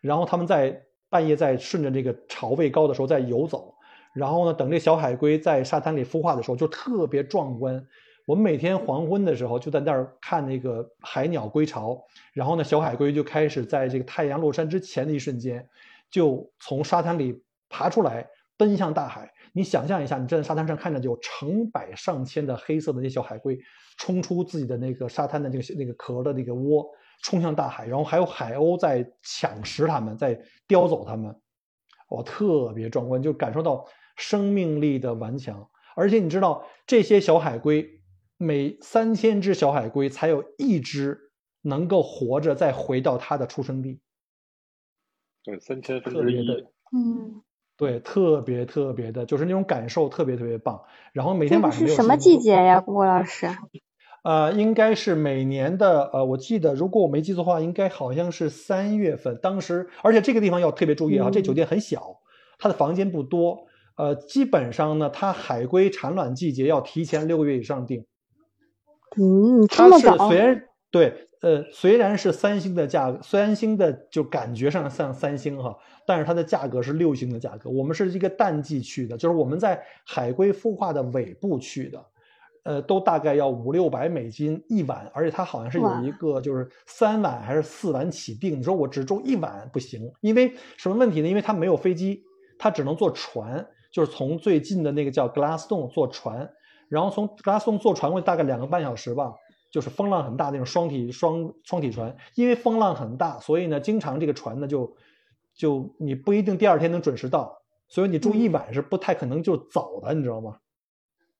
然后他们在半夜在顺着这个潮位高的时候在游走，然后呢，等这小海龟在沙滩里孵化的时候就特别壮观。我们每天黄昏的时候就在那儿看那个海鸟归巢，然后呢，小海龟就开始在这个太阳落山之前的一瞬间，就从沙滩里爬出来。奔向大海，你想象一下，你站在沙滩上看着有成百上千的黑色的那小海龟冲出自己的那个沙滩的那个那个壳的那个窝，冲向大海，然后还有海鸥在抢食它们，在叼走它们，哇，特别壮观，就感受到生命力的顽强。而且你知道，这些小海龟每三千只小海龟才有一只能够活着再回到它的出生地，对，三千分之一，嗯。对，特别特别的，就是那种感受特别特别棒。然后每天晚上是什么季节呀，郭老师？[LAUGHS] 呃，应该是每年的呃，我记得如果我没记错的话，应该好像是三月份。当时，而且这个地方要特别注意啊，这酒店很小，它的房间不多。呃，基本上呢，它海龟产卵季节要提前六个月以上订。嗯，这么早？虽然对，呃，虽然是三星的价格，三星的就感觉上像三星哈。但是它的价格是六星的价格，我们是一个淡季去的，就是我们在海龟孵化的尾部去的，呃，都大概要五六百美金一晚，而且它好像是有一个就是三晚还是四晚起订。你说我只住一晚不行，因为什么问题呢？因为它没有飞机，它只能坐船，就是从最近的那个叫 Glassstone 坐船，然后从 Glassstone 坐船会大概两个半小时吧，就是风浪很大那种双体双双体船，因为风浪很大，所以呢，经常这个船呢就。就你不一定第二天能准时到，所以你住一晚是不太可能就走的，你知道吗？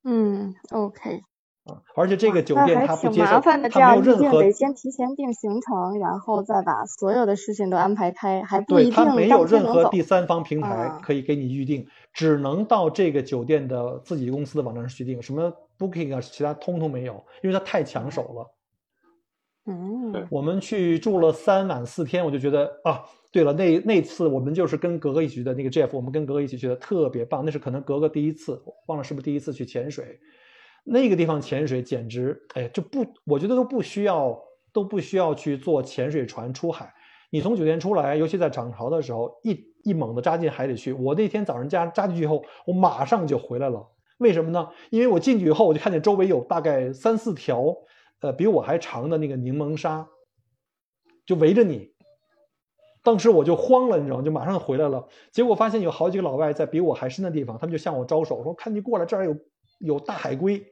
嗯，OK。啊，而且这个酒店它不接受，它没有任何得先提前定行程，然后再把所有的事情都安排开，还不一定对，它没有任何第三方平台可以给你预定，只能到这个酒店的自己公司的网站上去订，什么 Booking 啊，其他通通没有，因为它太抢手了。嗯，我们去住了三晚四天，我就觉得啊。对了，那那次我们就是跟格格一起去的那个 Jeff，我们跟格格一起去的，特别棒。那是可能格格第一次，忘了是不是第一次去潜水。那个地方潜水简直，哎，就不，我觉得都不需要，都不需要去坐潜水船出海。你从酒店出来，尤其在涨潮的时候，一一猛的扎进海里去。我那天早上加扎进去以后，我马上就回来了。为什么呢？因为我进去以后，我就看见周围有大概三四条，呃，比我还长的那个柠檬鲨，就围着你。当时我就慌了，你知道吗？就马上回来了。结果发现有好几个老外在比我还深的地方，他们就向我招手说：“看你过来，这儿有有大海龟。”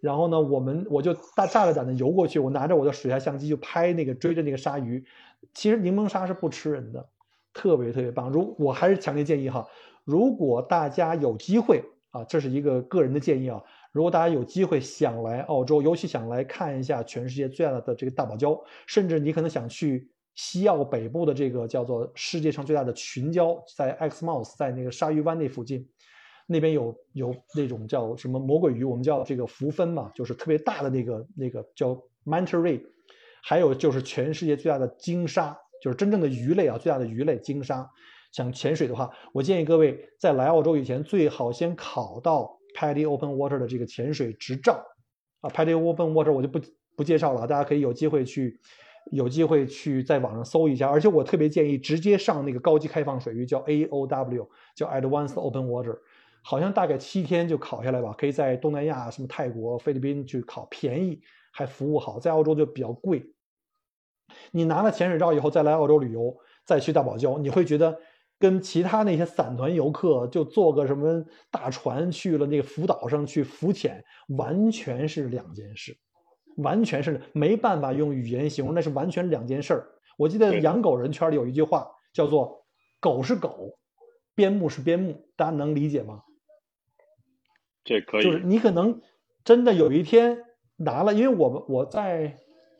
然后呢，我们我就大大着胆的游过去，我拿着我的水下相机就拍那个追着那个鲨鱼。其实柠檬鲨是不吃人的，特别特别棒。如我还是强烈建议哈，如果大家有机会啊，这是一个个人的建议啊。如果大家有机会想来澳洲，尤其想来看一下全世界最大的这个大堡礁，甚至你可能想去西澳北部的这个叫做世界上最大的群礁，在 Xmouth，在那个鲨鱼湾那附近，那边有有那种叫什么魔鬼鱼，我们叫这个福分嘛，就是特别大的那个那个叫 manta ray，还有就是全世界最大的鲸鲨，就是真正的鱼类啊，最大的鱼类鲸鲨。想潜水的话，我建议各位在来澳洲以前，最好先考到。Paddy Open Water 的这个潜水执照啊，Paddy Open Water 我就不不介绍了，大家可以有机会去，有机会去在网上搜一下。而且我特别建议直接上那个高级开放水域，叫 AOW，叫 Advanced Open Water，好像大概七天就考下来吧。可以在东南亚什么泰国、菲律宾去考，便宜还服务好，在澳洲就比较贵。你拿了潜水照以后再来澳洲旅游，再去大堡礁，你会觉得。跟其他那些散团游客就坐个什么大船去了那个浮岛上去浮潜，完全是两件事，完全是没办法用语言形容，那是完全两件事儿。我记得养狗人圈里有一句话叫做“狗是狗，边牧是边牧”，大家能理解吗？这可以，就是你可能真的有一天拿了，因为我们我在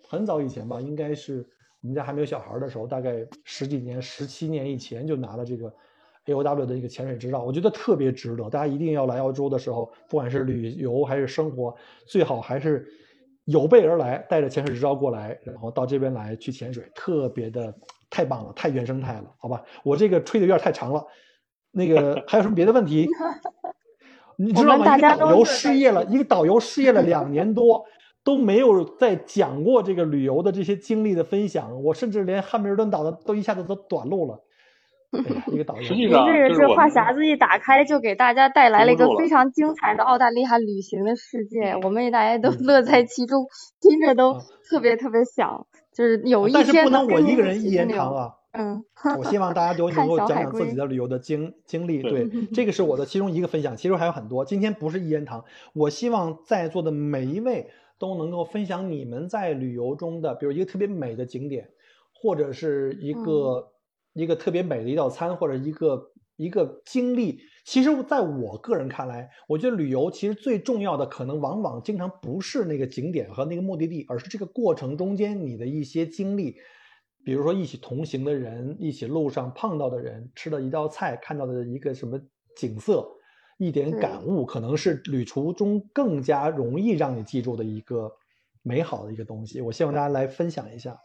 很早以前吧，应该是。我们家还没有小孩的时候，大概十几年、十七年以前就拿了这个 AOW 的一个潜水执照，我觉得特别值得。大家一定要来澳洲的时候，不管是旅游还是生活，最好还是有备而来，带着潜水执照过来，然后到这边来去潜水，特别的太棒了，太原生态了，好吧？我这个吹的有点太长了，那个还有什么别的问题？[LAUGHS] 你知道吗？一个导游失业了，一个导游失业了两年多。都没有在讲过这个旅游的这些经历的分享，我甚至连汉密尔顿岛的都一下子都短路了。一 [LAUGHS] 个导游，实际上这话匣子一打开，就给大家带来了一个非常精彩的澳大利亚旅行的世界，我们也大家都乐在其中，听着都特别特别想，就是有一天。但是不能我一个人一言堂啊。嗯。我希望大家都 [LAUGHS] 能够讲讲自己的旅游的经经历，对，[LAUGHS] 这个是我的其中一个分享，其实还有很多。今天不是一言堂，我希望在座的每一位。都能够分享你们在旅游中的，比如一个特别美的景点，或者是一个一个特别美的一道餐，或者一个一个经历。其实，在我个人看来，我觉得旅游其实最重要的，可能往往经常不是那个景点和那个目的地，而是这个过程中间你的一些经历。比如说，一起同行的人，一起路上碰到的人，吃的一道菜，看到的一个什么景色。一点感悟，可能是旅途中更加容易让你记住的一个美好的一个东西。我希望大家来分享一下。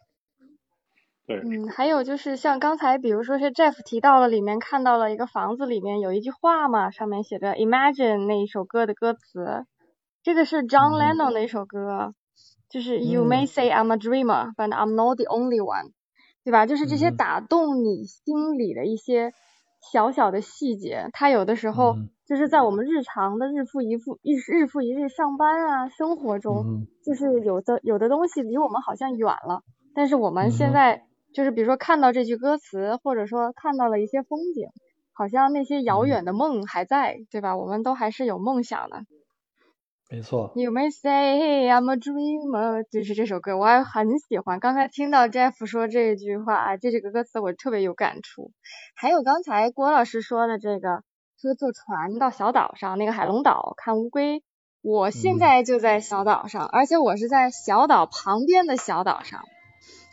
对，嗯，还有就是像刚才，比如说是 Jeff 提到了，里面看到了一个房子里面有一句话嘛，上面写着 Imagine 那一首歌的歌词，这个是 John Lennon 的一首歌，就是 You may say I'm a dreamer, but I'm not the only one，对吧？就是这些打动你心里的一些小小的细节，它有的时候。就是在我们日常的日复一复、日日复一日上班啊生活中，就是有的有的东西离我们好像远了，但是我们现在就是比如说看到这句歌词，或者说看到了一些风景，好像那些遥远的梦还在，对吧？我们都还是有梦想的。没错。You may say I'm a dreamer，就是这首歌，我还很喜欢。刚才听到 Jeff 说这句话，这几个歌词我特别有感触。还有刚才郭老师说的这个。说坐船到小岛上，那个海龙岛看乌龟。我现在就在小岛上，而且我是在小岛旁边的小岛上。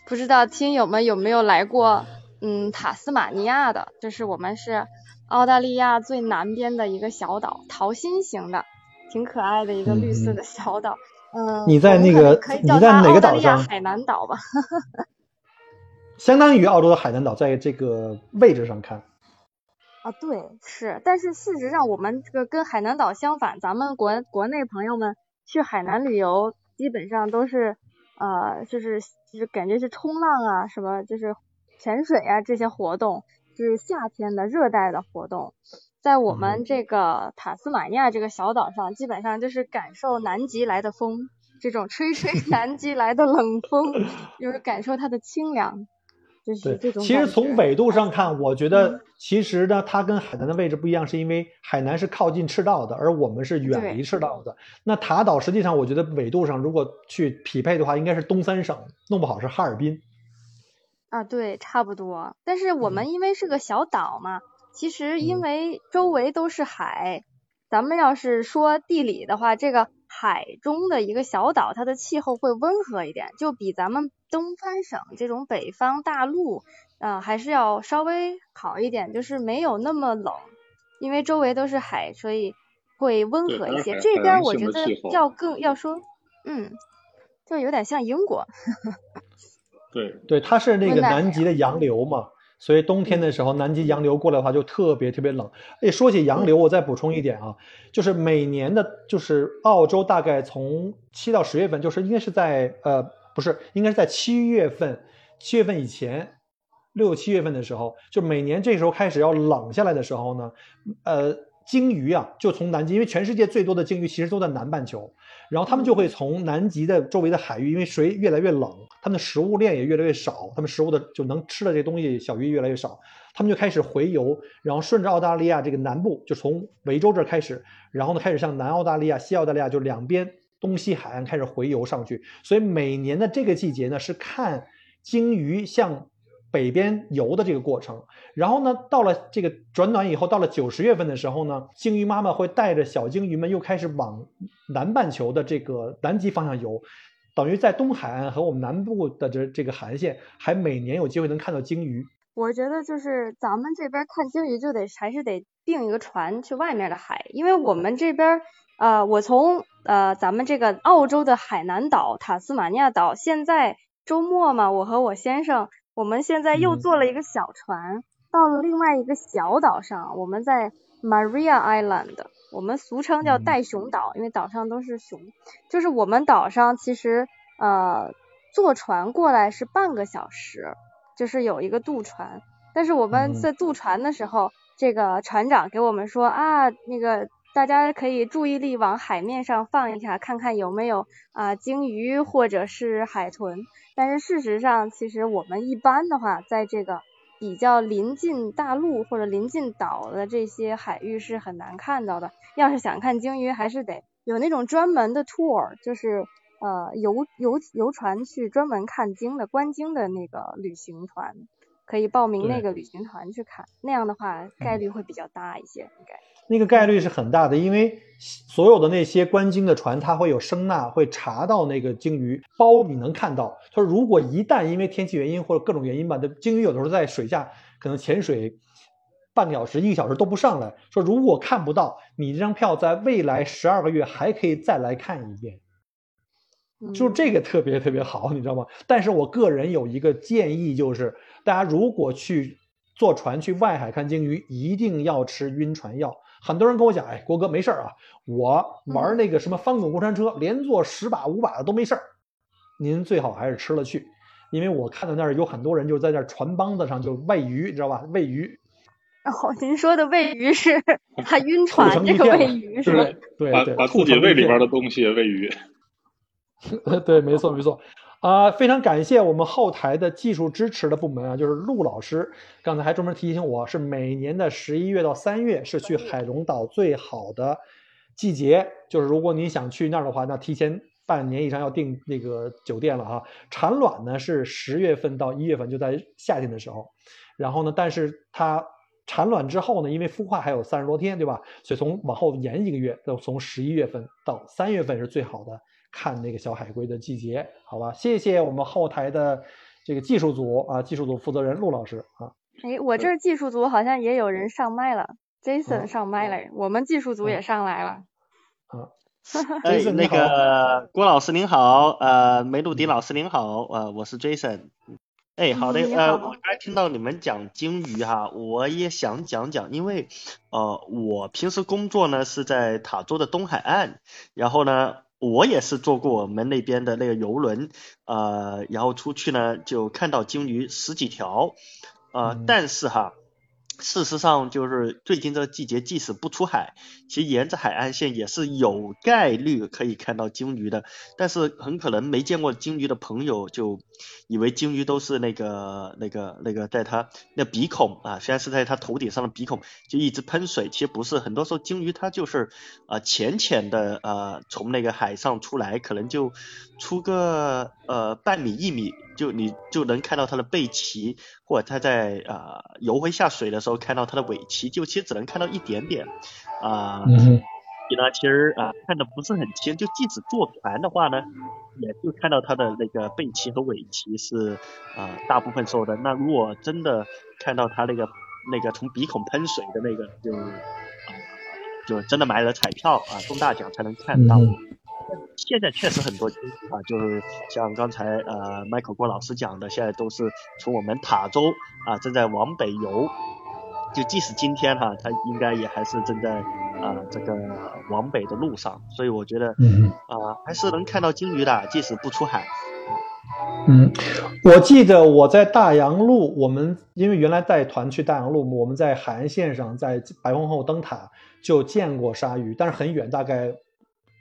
不知道听友们有没有来过，嗯，塔斯马尼亚的，就是我们是澳大利亚最南边的一个小岛，桃心形的，挺可爱的一个绿色的小岛。嗯，你在那个你在哪个岛上？海南岛吧。相当于澳洲的海南岛，在这个位置上看。啊，对，是，但是事实上，我们这个跟海南岛相反，咱们国国内朋友们去海南旅游，基本上都是呃，就是就是感觉是冲浪啊，什么就是潜水啊这些活动，是夏天的热带的活动。在我们这个塔斯马尼亚这个小岛上，基本上就是感受南极来的风，这种吹吹 [LAUGHS] 南极来的冷风，就是感受它的清凉。就是这种其实从纬度上看，我觉得其实呢，它跟海南的位置不一样，是因为海南是靠近赤道的，而我们是远离赤道的。那塔岛实际上，我觉得纬度上如果去匹配的话，应该是东三省，弄不好是哈尔滨。啊，对，差不多。但是我嗯们因为是个小岛嘛，其实因嗯为周围都是海，咱们要是说地理的话，这个海中的一个小岛，它的气候会温和一点，就比咱们东三省这种北方大陆，啊、还是要稍微好一点，就是没有那么冷，因为周围都是海，所以会温和一些。这边我觉得要更要说，嗯，就有点像英国。对，对，它是那个南极的洋流嘛，所以冬天的时候，南极洋流过来的话就特别特别冷。哎，说起洋流，我再补充一点啊，就是每年的，就是澳洲大概从七到十月份，就是应该是在呃不是，应该是在七月份，七月份以前，六七月份的时候，就每年这时候开始要冷下来的时候呢，呃，鲸鱼啊就从南极，因为全世界最多的鲸鱼其实都在南半球，然后他们就会从南极的周围的海域，因为水越来越冷，他们的食物链也越来越少，他们食物的就能吃的这东西小鱼越来越少，他们就开始回游，然后顺着澳大利亚这个南部，就从维州这儿开始，然后呢开始向南澳大利亚、西澳大利亚就两边东西海岸开始回游上去，所以每年的这个季节呢是看鲸鱼向北边游的这个过程。然后呢，到了这个转暖以后，到了九十月份的时候呢，鲸鱼妈妈会带着小鲸鱼们又开始往南半球的这个南极方向游，等于在东海岸和我们南部的这这个海岸线，还每年有机会能看到鲸鱼。我觉得就是咱们这边看鲸鱼就得还是得订一个船去外面的海，因为我们这边呃，我从呃咱们这个澳洲的海南岛塔斯马尼亚岛，现在周末嘛，我和我先生，我们现在又嗯坐了一个小船，到了另外一个小岛上，我们在 Maria Island，我们俗称叫嗯袋熊岛，因为岛上都是熊。就是我们岛上其实呃坐船过来是半个小时，就是有一个渡船。但是我们嗯在渡船的时候，这个船长给我们说啊，那个大家可以注意力往海面上放一下，看看有没有啊、鲸鱼或者是海豚。但是事实上，其实我们一般的话，在这个比较临近大陆或者临近岛的这些海域是很难看到的。要是想看鲸鱼，还是得有那种专门的 tour，就是呃游游游船去专门看鲸的观鲸的那个旅行团，可以报名那个旅行团去看，那样的话概率会比较大一些，应该。那个概率是很大的，因为所有的那些观鲸的船，它会有声呐，会查到那个鲸鱼，包你能看到。他说，如果一旦因为天气原因或者各种原因吧，这鲸鱼有的时候在水下可能潜水半个小时、一个小时都不上来。说如果看不到，你这张票在未来十二个月还可以再来看一遍。就嗯这个特别特别好，你知道吗？但是我个人有一个建议，就是大家如果去坐船去外海看鲸鱼，一定要吃晕船药。很多人跟我讲，哎，郭哥没事儿啊，我玩那个什么翻滚过山车，连坐十把五把的都没事儿。您最好还是吃了去，因为我看到那儿有很多人就在那儿船帮子上就喂鱼，你知道吧？喂鱼，哦，您说的喂鱼是他晕船这个喂鱼是 [LAUGHS] 吧？对对对，把自己胃里边的东西喂鱼。[LAUGHS] 对，没错没错，啊、非常感谢我们后台的技术支持的部门啊，就是陆老师，刚才还专门提醒我是每年的十一月到三月是去海龙岛最好的季节，就是如果你想去那儿的话，那提前半年以上要订那个酒店了哈。产卵呢是十月份到一月份，就在夏天的时候，然后呢，但是它产卵之后呢，因为孵化还有三十多天，对吧？所以从往后延一个月，就从十一月份到三月份是最好的看那个小海龟的季节，好吧？谢谢我们后台的这个技术组啊，技术组负责人陆老师啊。哎，我这儿技术组好像也有人上麦了，Jason 嗯上麦了，我们技术组也上来了。[LAUGHS] 哎，Jason，那个郭老师您好，呃，梅鲁迪老师您好，呃，我是 Jason。哎，好的，呃，我刚才听到你们讲鲸鱼哈，我也想讲讲，因为呃，我平时工作呢是在塔州的东海岸，然后呢，我也是坐过我们那边的那个游轮，呃，然后出去呢就看到鲸鱼十几条，呃，嗯但是哈。事实上，就是最近这个季节，即使不出海，其实沿着海岸线也是有概率可以看到鲸鱼的。但是很可能没见过鲸鱼的朋友就以为鲸鱼都是那个那个那个在它那鼻孔啊，虽然是在它头顶上的鼻孔就一直喷水，其实不是。很多时候鲸鱼它就是啊浅浅的呃从那个海上出来，可能就出个呃半米一米。就你就能看到它的背鳍，或者它在啊游回下水的时候看到它的尾鳍，就其实只能看到一点点啊。嗯。呢，其实啊看的不是很清，就即使坐船的话呢，也就看到它的那个背鳍和尾鳍是啊大部分受的。那如果真的看到它那个那个从鼻孔喷水的那个，就啊就真的买了彩票啊中大奖才能看到。现在确实很多啊，就是像刚才呃麦克郭老师讲的，现在都是从我们塔州啊正在往北游，就即使今天哈，它应该也还是正在啊这个往北的路上，所以我觉得啊还是能看到鲸鱼的，即使不出海。嗯，我记得我在大洋路，我们因为原来带团去大洋路，我们在海岸线上，在白皇后灯塔就见过鲨鱼，但是很远，大概。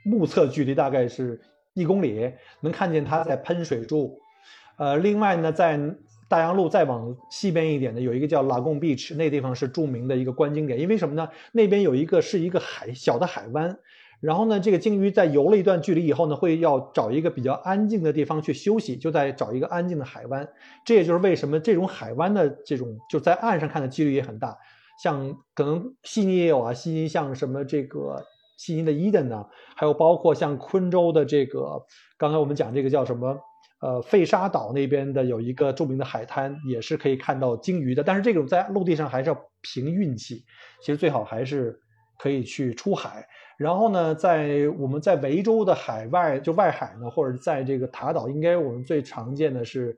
目测距离大概是一公里，能看见它在喷水柱。呃，另外呢，在大洋路再往西边一点呢，有一个叫拉贡 beach，那地方是著名的一个观景点。因为什么呢？那边有一个是一个海小的海湾。然后呢，这个鲸鱼在游了一段距离以后呢，会要找一个比较安静的地方去休息，就在找一个安静的海湾。这也就是为什么这种海湾的这种就在岸上看的几率也很大。像可能悉尼也有啊，悉尼像什么这个。悉尼的伊登呢，还有包括像昆州的这个，刚才我们讲这个叫什么？呃，费沙岛那边的有一个著名的海滩，也是可以看到鲸鱼的。但是这种在陆地上还是要凭运气，其实最好还是可以去出海。然后呢，在我们在维州的海外，就外海呢，或者在这个塔岛，应该我们最常见的是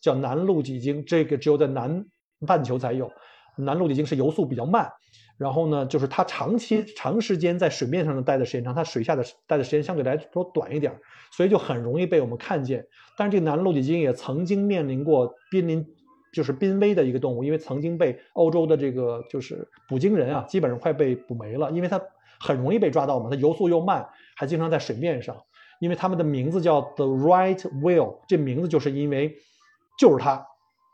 叫南陆脊鲸，这个只有在南半球才有。南陆脊鲸是游速比较慢。然后呢，就是它长期长时间在水面上的待的时间长，它水下的待的时间相对来说短一点，所以就很容易被我们看见。但是这个南陆脊鲸也曾经面临过濒临，就是濒危的一个动物，因为曾经被欧洲的这个就是捕鲸人啊，基本上快被捕没了，因为它很容易被抓到嘛，它游速又慢，还经常在水面上。因为它们的名字叫 The Right Whale，这名字就是因为就是它，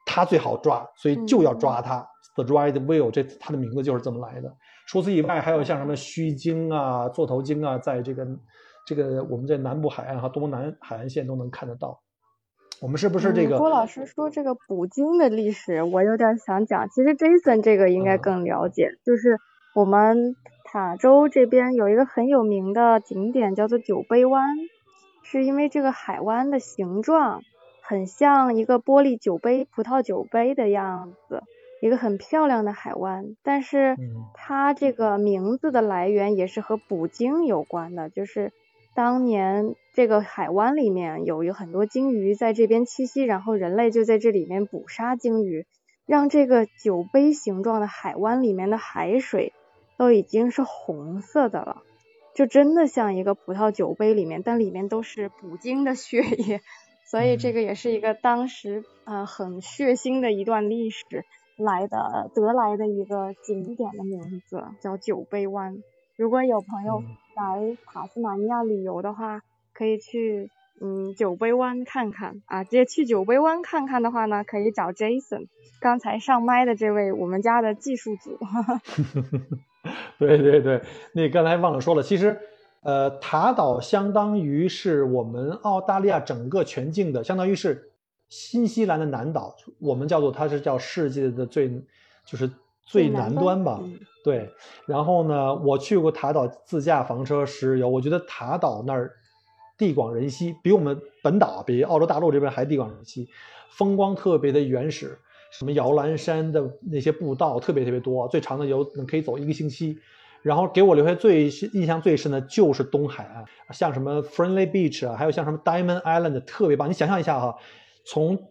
它最好抓，所以就要抓它。The Right Whale，这它的名字就是这么来的。除此以外，还有像什么须鲸啊、座头鲸啊，在这个这个我们在南部海岸和东南海岸线都能看得到。我们是不是这个？郭老师说这个捕鲸的历史，我有点想讲。其实 Jason 这个应该更了解，就是我们塔州这边有一个很有名的景点叫做酒杯湾，是因为这个海湾的形状很像一个玻璃酒杯、葡萄酒杯的样子。一个很漂亮的海湾，但是它这个名字的来源也是和捕鲸有关的，就是当年这个海湾里面有有很多鲸鱼在这边栖息，然后人类就在这里面捕杀鲸鱼，让这个酒杯形状的海湾里面的海水都已经是红色的了，就真的像一个葡萄酒杯里面，但里面都是捕鲸的血液，[LAUGHS] 所以这个也是一个当时啊很血腥的一段历史。来的得来的一个景点的名字叫酒杯湾。如果有朋友来塔斯马尼亚旅游的话，可以去嗯酒杯湾看看啊。直接去酒杯湾看看的话呢，可以找 Jason，刚才上麦的这位我们家的技术组。[LAUGHS] 对对对，那刚才忘了说了，其实呃塔岛相当于是我们澳大利亚整个全境的，相当于是。新西兰的南岛，我们叫做它是叫世界的最，就是最南端吧。对，然后呢，我去过塔岛自驾房车石油，我觉得塔岛那儿地广人稀，比我们本岛，比澳洲大陆这边还地广人稀，风光特别的原始，什么摇篮山的那些步道特别特别多，最长的游可以走一个星期。然后给我留下最印象最深的就是东海岸，像什么 Friendly Beach 啊，还有像什么 Diamond Island 特别棒。你想象一下哈。从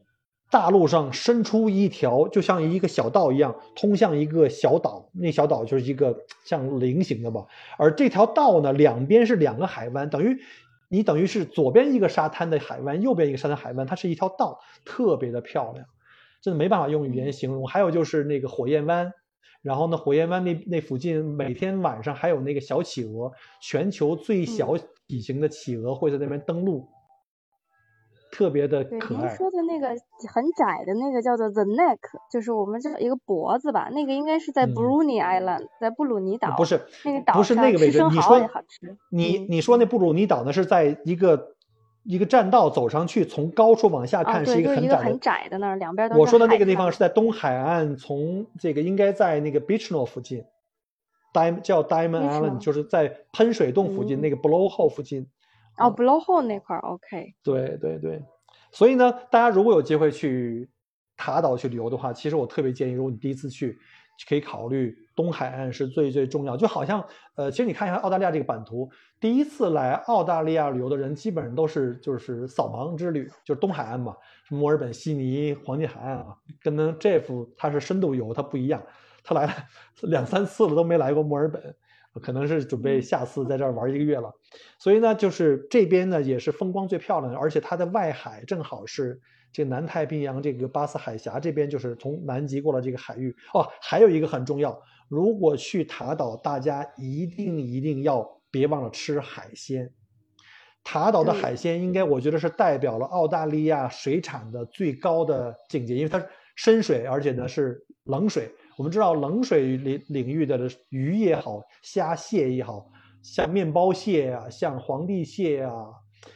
大陆上伸出一条，就像一个小道一样，通向一个小岛。那小岛就是一个像菱形的吧。而这条道呢，两边是两个海湾，等于你等于是左边一个沙滩的海湾，右边一个沙滩海湾，它是一条道，特别的漂亮，真的没办法用语言形容。还有就是那个火焰湾，然后呢，火焰湾那那附近每天晚上还有那个小企鹅，全球最小体型的企鹅会在那边登陆，特别的对，可爱。您说的那个很窄的那个叫做 the neck，就是我们这一个脖子吧，那个应该是在嗯 Bruni Island，在布鲁尼岛。不是那个岛不是那个位置，你说你你说那布鲁尼岛呢是在一个一个栈道走上去，从高处往下哦，看，是一个很窄很。窄的那儿，两边都是我说的那个地方是在东海岸，从这个应该在那个 Beachno 附近，Diamond 叫 Diamond Island，就是在喷水洞附近、嗯那个 Blowhole 附近。哦，blow hole 那块儿，OK。对对对，所以呢，大家如果有机会去塔岛去旅游的话，其实我特别建议，如果你第一次去，可以考虑东海岸是最最重要。就好像呃，其实你看一下澳大利亚这个版图，第一次来澳大利亚旅游的人，基本上都是就是扫盲之旅，就是东海岸嘛，什么墨尔本、悉尼、黄金海岸啊，跟那 Jeff 他是深度游，他不一样，他来了两三次了都没来过墨尔本。可能是准备下次在这儿玩一个月了，所以呢，就是这边呢也是风光最漂亮的，而且它的外海正好是这个南太平洋这个巴斯海峡这边，就是从南极过来这个海域。哦，还有一个很重要，如果去塔岛，大家一定一定要别忘了吃海鲜。塔岛的海鲜应该我觉得是代表了澳大利亚水产的最高的境界，因为它是深水，而且呢是冷水。我们知道冷水领领域的鱼也好，虾蟹也好，像面包蟹啊，像皇帝蟹啊，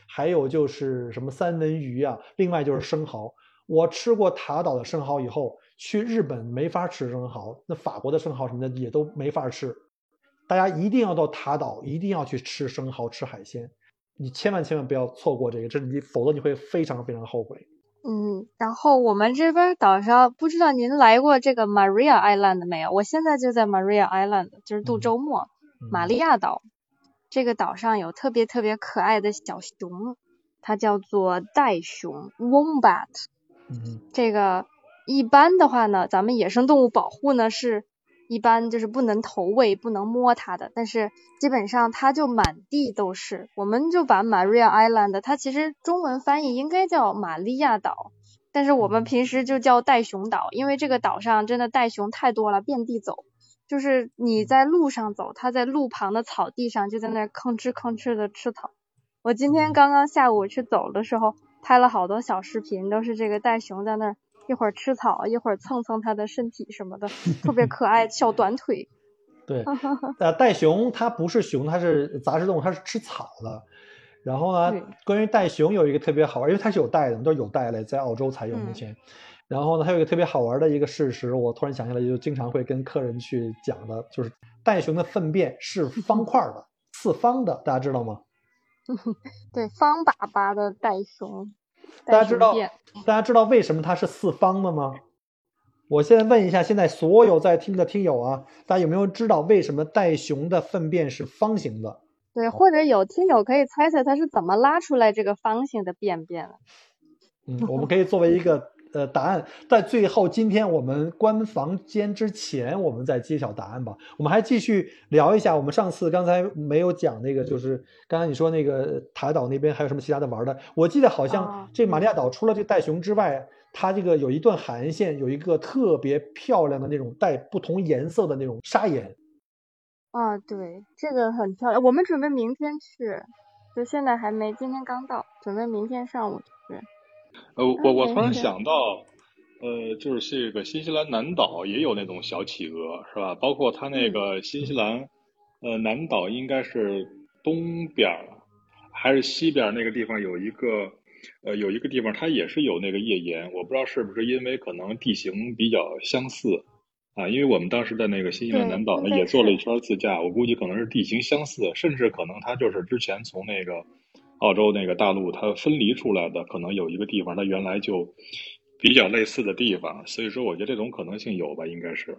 还有就是什么三文鱼啊，另外就是生蚝。我吃过塔岛的生蚝以后，去日本没法吃生蚝，那法国的生蚝什么的也都没法吃。大家一定要到塔岛，一定要去吃生蚝、吃海鲜，你千万千万不要错过这个，这你否则你会非常非常后悔。嗯，然后我们这边岛上，不知道您来过这个 Maria Island 没有？我现在就在 Maria Island，就是度嗯周末。玛利亚岛这个岛上有特别特别可爱的小熊，它叫做袋熊 Wombat。嗯这个一般的话呢，咱们野生动物保护呢是一般就是不能投喂、不能摸它的，但是基本上它就满地都是。我们就把 Maria Island，它其实中文翻译应该叫玛利亚岛，但是我们平时就叫袋熊岛，因为这个岛上真的袋熊太多了，遍地走。就是你在路上走，它在路旁的草地上就在那儿吭哧吭哧的吃草。我今天刚刚下午去走的时候，拍了好多小视频，都是这个袋熊在那儿一会儿吃草，一会儿蹭蹭它的身体什么的，特别可爱，小短腿。[LAUGHS] 对，呃，袋熊它不是熊，它是杂食动物，它是吃草的。然后呢，关于袋熊有一个特别好玩，因为它是有袋的，都是有袋类，在澳洲才有目嗯前。然后呢，还有一个特别好玩的一个事实，我突然想起来，就经常会跟客人去讲的，就是袋熊的粪便是方块的，[LAUGHS] 四方的，大家知道吗？对，方粑粑的袋熊，袋大家知道大家知道为什么它是四方的吗？我现在问一下，现在所有在听的听友啊，大家有没有知道为什么袋熊的粪便是方形的？对，或者有听友可以猜猜它是怎么拉出来这个方形的便便的？嗯，我们可以作为一个呃答案，在最后今天我们关房间之前，我们再揭晓答案吧。我们还继续聊一下，我们上次刚才没有讲那个，就是刚才你说那个塔岛那边还有什么其他的玩的？我记得好哦像这玛利亚岛除了这个袋熊之外，它这个有一段海岸线有一个特别漂亮的那种带不同颜色的那种砂岩。啊，对，这个很漂亮。我们准备明天去，就现在还没，今天刚到，准备明天上午去。呃，我我嗯突然想到，呃，就是这个新西兰南岛也有那种小企鹅，是吧？包括它那个新西兰，呃，南岛应该是东边儿还是西边那个地方有一个，呃，有一个地方它也是有那个页岩，我不知道是不是因为可能地形比较相似啊，因为我们当时在那个新西兰南岛呢也做了一圈自驾，我估计可能是地形相似，甚至可能它就是之前从那个澳洲那个大陆它分离出来的，可能有一个地方它原来就比较类似的地方，所以说我觉得这种可能性有吧，应该是。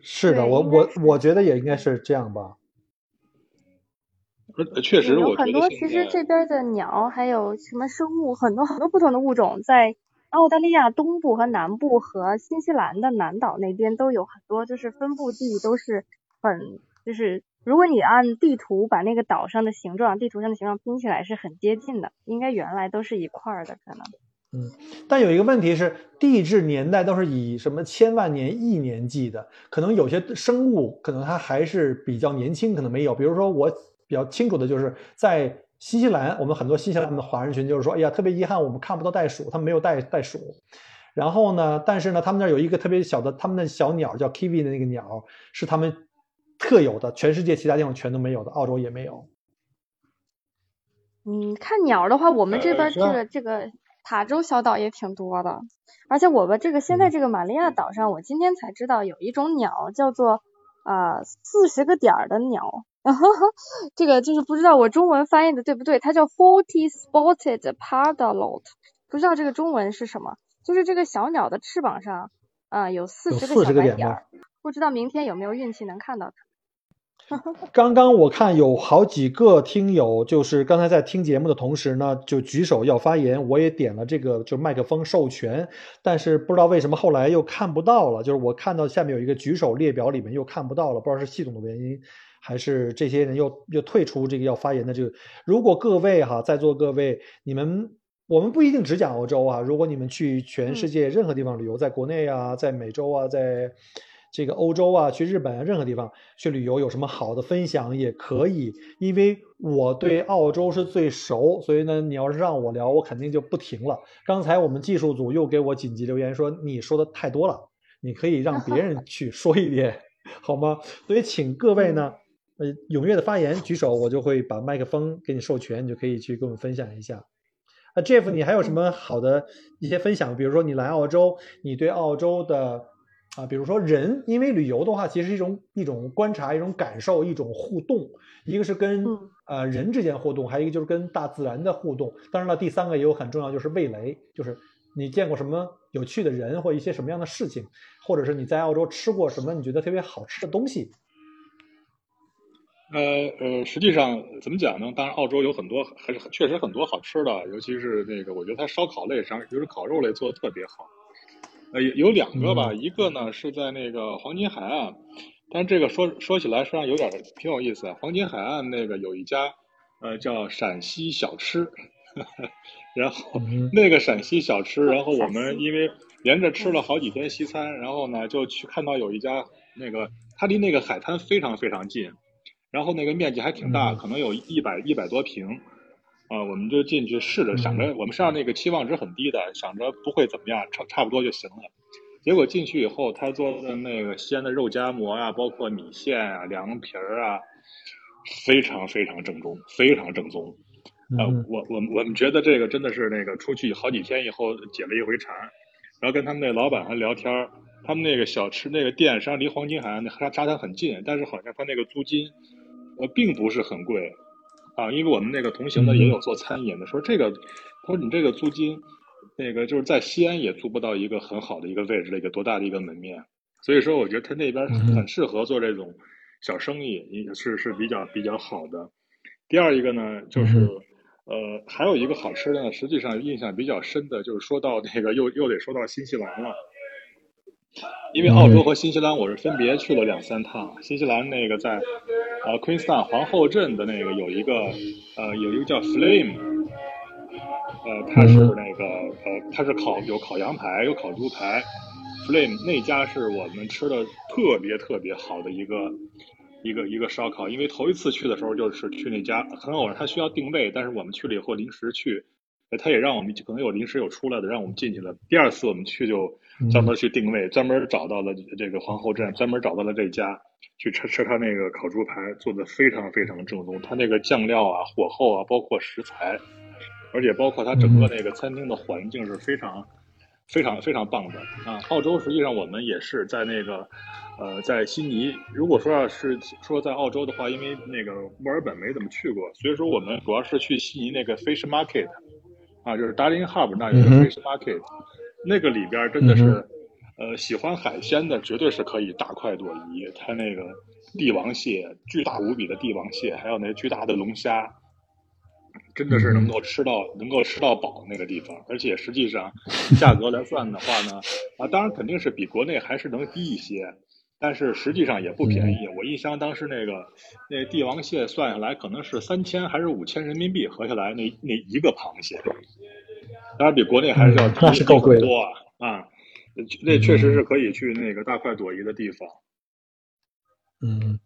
是的，我我我觉得也应该是这样吧。呃确实，有我觉得很多，其实这边的鸟还有什么生物，很多很多不同的物种，在澳大利亚东部和南部和新西兰的南岛那边都有很多，就是分布地都是很，就是如果你按地图把那个岛上的形状，地图上的形状拼起来是很接近的，应该原来都是一块儿的可能。嗯，但有一个问题是，地质年代都是以什么千万年、亿年计的，可能有些生物可能它还是比较年轻，可能没有。比如说我比较清楚的就是在新西兰，我们很多新西兰的华人群就是说，哎呀，特别遗憾，我们看不到袋鼠，他们没有袋袋鼠。然后呢，但是呢，他们那儿有一个特别小的，他们的小鸟叫 kiwi 的那个鸟，是他们特有的，全世界其他地方全都没有的，澳洲也没有。嗯，看鸟的话，我们这边这个这个塔州小岛也挺多的，而且我们这个现在这个玛利亚岛上，我今天才知道有一种鸟叫做啊四十个点儿的鸟，[LAUGHS] 这个就是不知道我中文翻译的对不对，它叫 Forty Spotted Pardalote，不知道这个中文是什么，就是这个小鸟的翅膀上啊有四十个40个点吗小白点儿，不知道明天有没有运气能看到它。[LAUGHS] 刚刚我看有好几个听友，就是刚才在听节目的同时呢，就举手要发言，我也点了这个就麦克风授权，但是不知道为什么后来又看不到了，[LAUGHS] 就是我看到下面有一个举手列表里面又看不到了，不知道是系统的原因，还是这些人又又退出这个要发言的这个。如果各位哈，在座各位，你们我们不一定只讲欧洲啊，如果你们去全世界任何地方旅游，在国内啊，在美洲啊，在这个欧洲啊，去日本啊，任何地方去旅游有什么好的分享也可以，因为我对澳洲是最熟，所以呢，你要是让我聊，我肯定就不停了。刚才我们技术组又给我紧急留言说你说的太多了，你可以让别人 [LAUGHS] 去说一遍，好吗？所以请各位呢，呃，踊跃的发言，举手，我就会把麦克风给你授权，你就可以去跟我们分享一下。啊，Jeff，你还有什么好的一些分享？比如说你来澳洲，你对澳洲的啊，比如说人，因为旅游的话，其实是一种一种观察、一种感受、一种互动。一个是跟嗯呃人之间互动，还有一个就是跟大自然的互动。当然了，第三个也有很重要，就是味蕾，就是你见过什么有趣的人或一些什么样的事情，或者是你在澳洲吃过什么你觉得特别好吃的东西。呃呃，实际上怎么讲呢？当然，澳洲有很多还是确实很多好吃的，尤其是那个，我觉得它烧烤类上，尤其是烤肉类做的特别好。呃，有有两个吧，一个呢是在那个黄金海岸，但是这个说说起来实际上有点挺有意思啊。黄金海岸那个有一家呃叫陕西小吃，[LAUGHS] 然后嗯那个陕西小吃，然后我们因为连着吃了好几天西餐，然后呢就去看到有一家那个它离那个海滩非常非常近，然后那个面积还挺大，嗯可能有一百一百多平。啊、我们就进去试着，想着我们身上那个期望值很低的，想着不会怎么样，差差不多就行了。结果进去以后，他做的那个西安的肉夹馍啊，包括米线啊、凉皮儿啊，非常非常正宗，非常正宗。呃嗯，我我我们觉得这个真的是那个出去好几天以后解了一回馋，然后跟他们那老板还聊天儿，他们那个小吃那个店实际上离黄金海岸那沙沙滩很近，但是好像他那个租金呃并不是很贵啊，因为我们那个同行的也有做餐饮的，说这个他说你这个租金那个就是在西安也租不到一个很好的一个位置的一个多大的一个门面，所以说我觉得他那边嗯很适合做这种小生意，也是是比较比较好的。第二一个呢，就是、嗯呃，还有一个好吃的呢，实际上印象比较深的，就是说到那个又又得说到新西兰了，因为澳洲和新西兰我是分别去了两三趟。新西兰那个在呃 Queenstown 皇后镇的那个有一个呃有一个叫 Flame，呃，它是那个呃它是烤有烤羊排有烤猪排，Flame 那家是我们吃的特别特别好的一个一个一个烧烤，因为头一次去的时候就是去那家，很偶然，他需要定位，但是我们去了以后临时去，呃他也让我们可能有临时有出来的，让我们进去了。第二次我们去就专门去定位，专门找到了这个皇后镇，专门找到了这家，去吃吃他那个烤猪排，做的非常非常正宗，他那个酱料啊、火候啊，包括食材，而且包括他整个那个餐厅的环境是非常。非常非常棒的啊！澳洲实际上我们也是在那个，呃，在悉尼。如果说要是说在澳洲的话，因为那个墨尔本没怎么去过，所以说我们主要是去悉尼那个 Fish Market，啊，就是 Darling Harbour 那有个 Fish Market，、那个里边真的是，嗯呃，喜欢海鲜的绝对是可以大快朵颐。它那个帝王蟹，巨大无比的帝王蟹，还有那巨大的龙虾，真的是能够吃到能够吃到饱那个地方，而且实际上价格来算的话呢，啊，当然肯定是比国内还是能低一些，但是实际上也不便宜。我印象当时那个那帝王蟹算下来可能是三千还是五千人民币，合下来那那一个螃蟹，当然比国内还是要那是够贵的多啊啊，那确实是可以去那个大快朵颐的地方。嗯，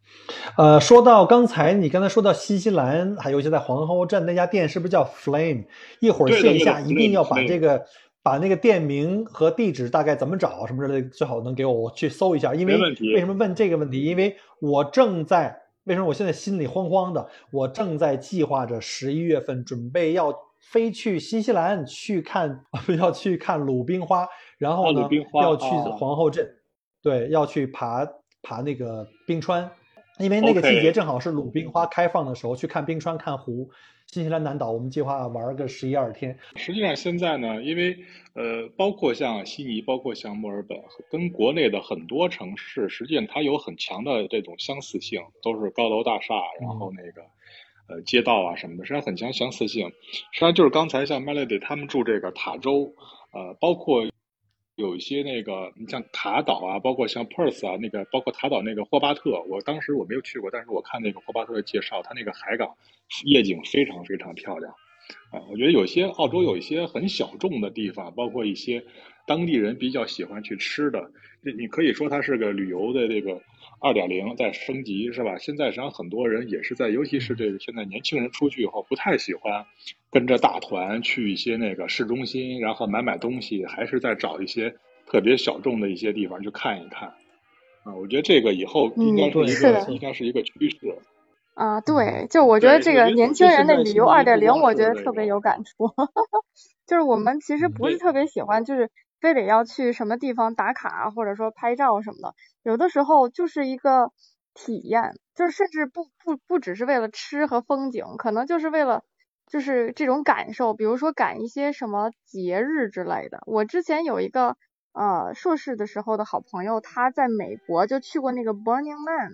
呃，说到刚才你刚才说到新西兰，还有一些在皇后镇那家店，是不是叫 Flame？一会儿线下一定要把这个把那个店名和地址大概怎么找什么之类的，最好能给我我去搜一下。因为为什么问这个问题？因为我正在为什么我现在心里慌慌的？我正在计划着十一月份准备要飞去新西兰去看，[LAUGHS] 要去看鲁冰花，然后呢、要去啊皇后镇，对，要去爬爬那个冰川。因为那个季节正好是鲁冰花开放的时候，去看冰川、看湖。新西兰南岛，我们计划玩个十一二天。实际上现在呢，因为呃，包括像悉尼，包括像墨尔本，跟国内的很多城市，实际上它有很强的这种相似性，都是高楼大厦，然后那个呃街道啊什么的，实际上很强相似性。实际上就是刚才像 Melody 他们住这个塔州，呃，包括有一些那个，你像塔岛啊，包括像 Perth 啊，那个包括塔岛那个霍巴特，我当时我没有去过，但是我看那个霍巴特的介绍，它那个海港夜景非常非常漂亮。啊，我觉得有些澳洲有一些很小众的地方，包括一些当地人比较喜欢去吃的，这你可以说它是个旅游的这个二点零在升级，是吧？现在实际上很多人也是在，尤其是这个现在年轻人出去以后，不太喜欢跟着大团去一些那个市中心，然后买买东西，还是在找一些特别小众的一些地方去看一看。啊，我觉得这个以后应该是一个、嗯是应该是一个趋势。啊，对，就我觉得这个年轻人的旅游二点零，我觉得特别有感触。[LAUGHS] 就是我们其实不是特别喜欢，就是非得要去什么地方打卡，或者说拍照什么的。有的时候就是一个体验，就是甚至不不不只是为了吃和风景，可能就是为了就是这种感受，比如说赶一些什么节日之类的。我之前有一个呃硕士的时候的好朋友，他在美国就去过那个 Burning Man。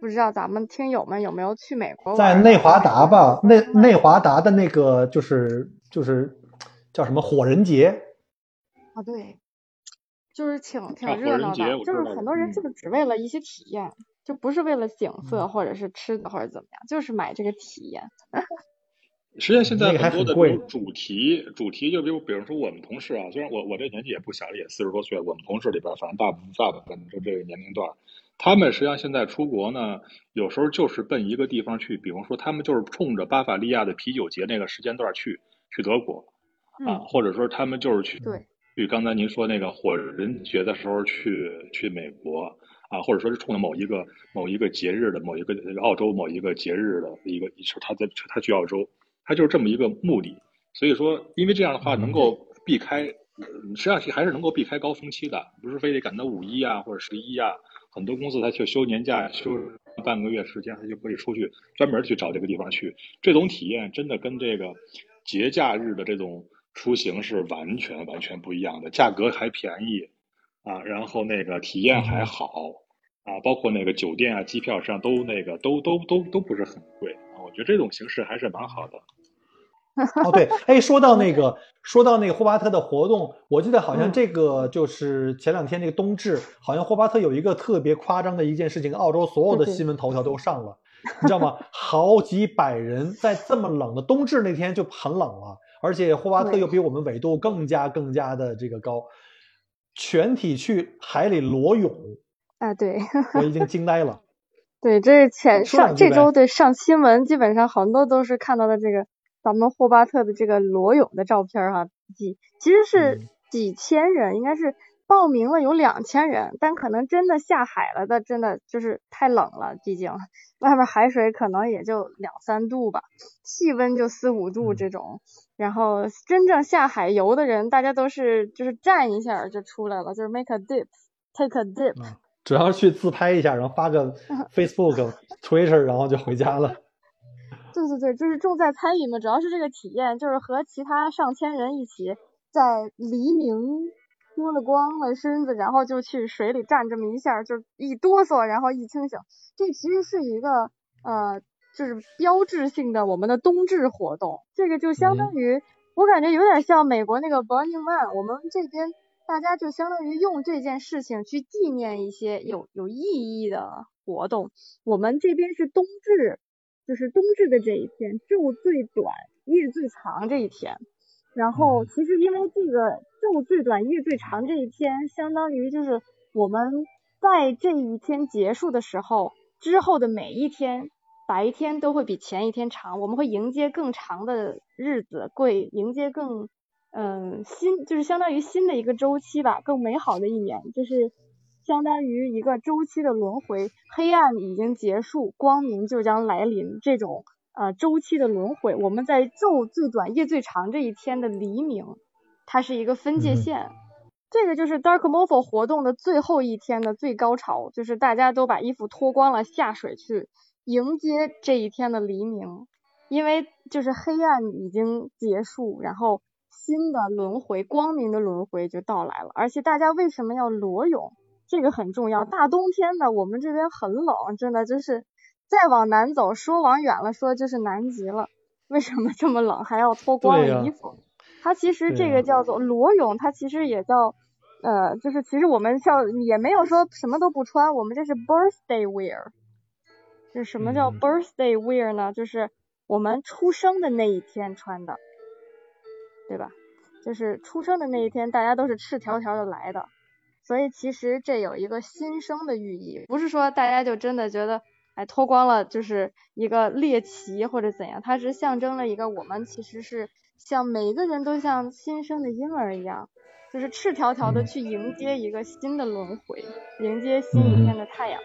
不知道咱们听友们有没有去美国在内华达吧，内内华达的那个就是就是叫什么火人节，啊，对，就是挺挺热闹的，就是很多人嗯。就是只为了一些体验，就不是为了景嗯。色或者是吃的或者怎么样，就是买这个体验。[LAUGHS] 实际上，现在很多的主题，主题就比如，比如说我们同事啊，虽然我我这年纪也不小了，也四十多岁了，我们同事里边，反正大部分大部分就这个年龄段，他们实际上现在出国呢，有时候就是奔一个地方去，比方说他们就是冲着巴伐利亚的啤酒节那个时间段去去德国啊，嗯，或者说他们就是去对，去刚才您说那个火人节的时候去去美国啊，或者说是冲着某一个某一个节日的某一个澳洲某一个节日的一个，是他在他去澳洲，他就是这么一个目的。所以说，因为这样的话能够避开，呃实际上还是能够避开高峰期的，不是非得赶到五一啊或者十一啊。很多公司他去休年假，休半个月时间，他就可以出去专门去找这个地方去。这种体验真的跟这个节假日的这种出行是完全完全不一样的，价格还便宜啊，然后那个体验还好啊，包括那个酒店啊、机票上都那个都都都都不是很贵啊。我觉得这种形式还是蛮好的。哦，对，哎，说到那个，说到那个霍巴特的活动，我记得好像嗯这个就是前两天那个冬至，好像霍巴特有一个特别夸张的一件事情，澳洲所有的新闻头条都上了，你知道吗？[LAUGHS] 好几百人在这么冷的冬至那天就很冷了，而且霍巴特又比我们纬度更加更加的这个高，全体去海里裸泳，啊，对，我已经惊呆了。对，这是前上这周对上新闻，基本上很多都是看到的这个咱们霍巴特的这个裸泳的照片儿哈，几其实是嗯。几千人，应该是报名了有两千人，但可能真的下海了的，真的就是太冷了，毕竟外面海水可能也就两三度吧，气温就四五度嗯。这种，然后真正下海游的人，大家都是就是站一下儿就出来了，就是 make a dip，take a dip。啊，主要是去自拍一下，然后发个 [LAUGHS] Facebook、Twitter，然后就回家了。[LAUGHS] 对对对，就是重在参与嘛，主要是这个体验，就是和其他上千人一起在黎明脱了光了身子，然后就去水里站这么一下，就一哆嗦，然后一清醒。这其实是一个呃，就是标志性的我们的冬至活动。这个就相当于，我感觉有点像美国那个 Burning Man，我们这边大家就相当于用这件事情去纪念一些有有意义的活动。我们这边是冬至。就是冬至的这一天，昼最短，夜最长这一天，然后其实因为这个昼最短夜最长这一天，相当于就是我们在这一天结束的时候，之后的每一天白天都会比前一天长，我们会迎接更长的日子，会迎接更嗯新，就是相当于新的一个周期吧，更美好的一年，就是相当于一个周期的轮回，黑暗已经结束，光明就将来临，这种。呃，周期的轮回，我们在昼最短夜最长这一天的黎明，它是一个分界线。这个就是 Dark Mofo 活动的最后一天的最高潮，就是大家都把衣服脱光了下水去迎接这一天的黎明，因为就是黑暗已经结束，然后新的轮回，光明的轮回就到来了。而且大家为什么要裸泳？这个很重要。大冬天的，我们这边很冷，真的就是。再往南走，说往远了说就是南极了。为什么这么冷还要脱光了衣服？它其实这个叫做裸泳，它其实也叫呃，就是其实我们叫也没有说什么都不穿，我们这是 birthday wear。是什么叫 birthday wear 呢？就是我们出生的那一天穿的，对吧？就是出生的那一天，大家都是赤条条的来的，所以其实这有一个新生的寓意，不是说大家就真的觉得。哎，脱光了就是一个猎奇或者怎样，它是象征了一个我们其实是像每个人都像新生的婴儿一样，就是赤条条的去迎接一个新的轮回，迎接新一天的太阳。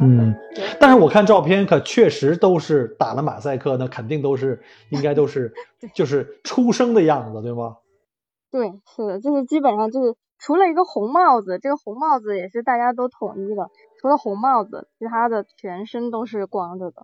嗯，[LAUGHS] 但是我看照片可确实都是打了马赛克，那肯定都是应该都是 [LAUGHS] 就是出生的样子，对吗？对，是的，就是基本上就是除了一个红帽子，这个红帽子也是大家都统一的。除了红帽子，其他的全身都是光着的。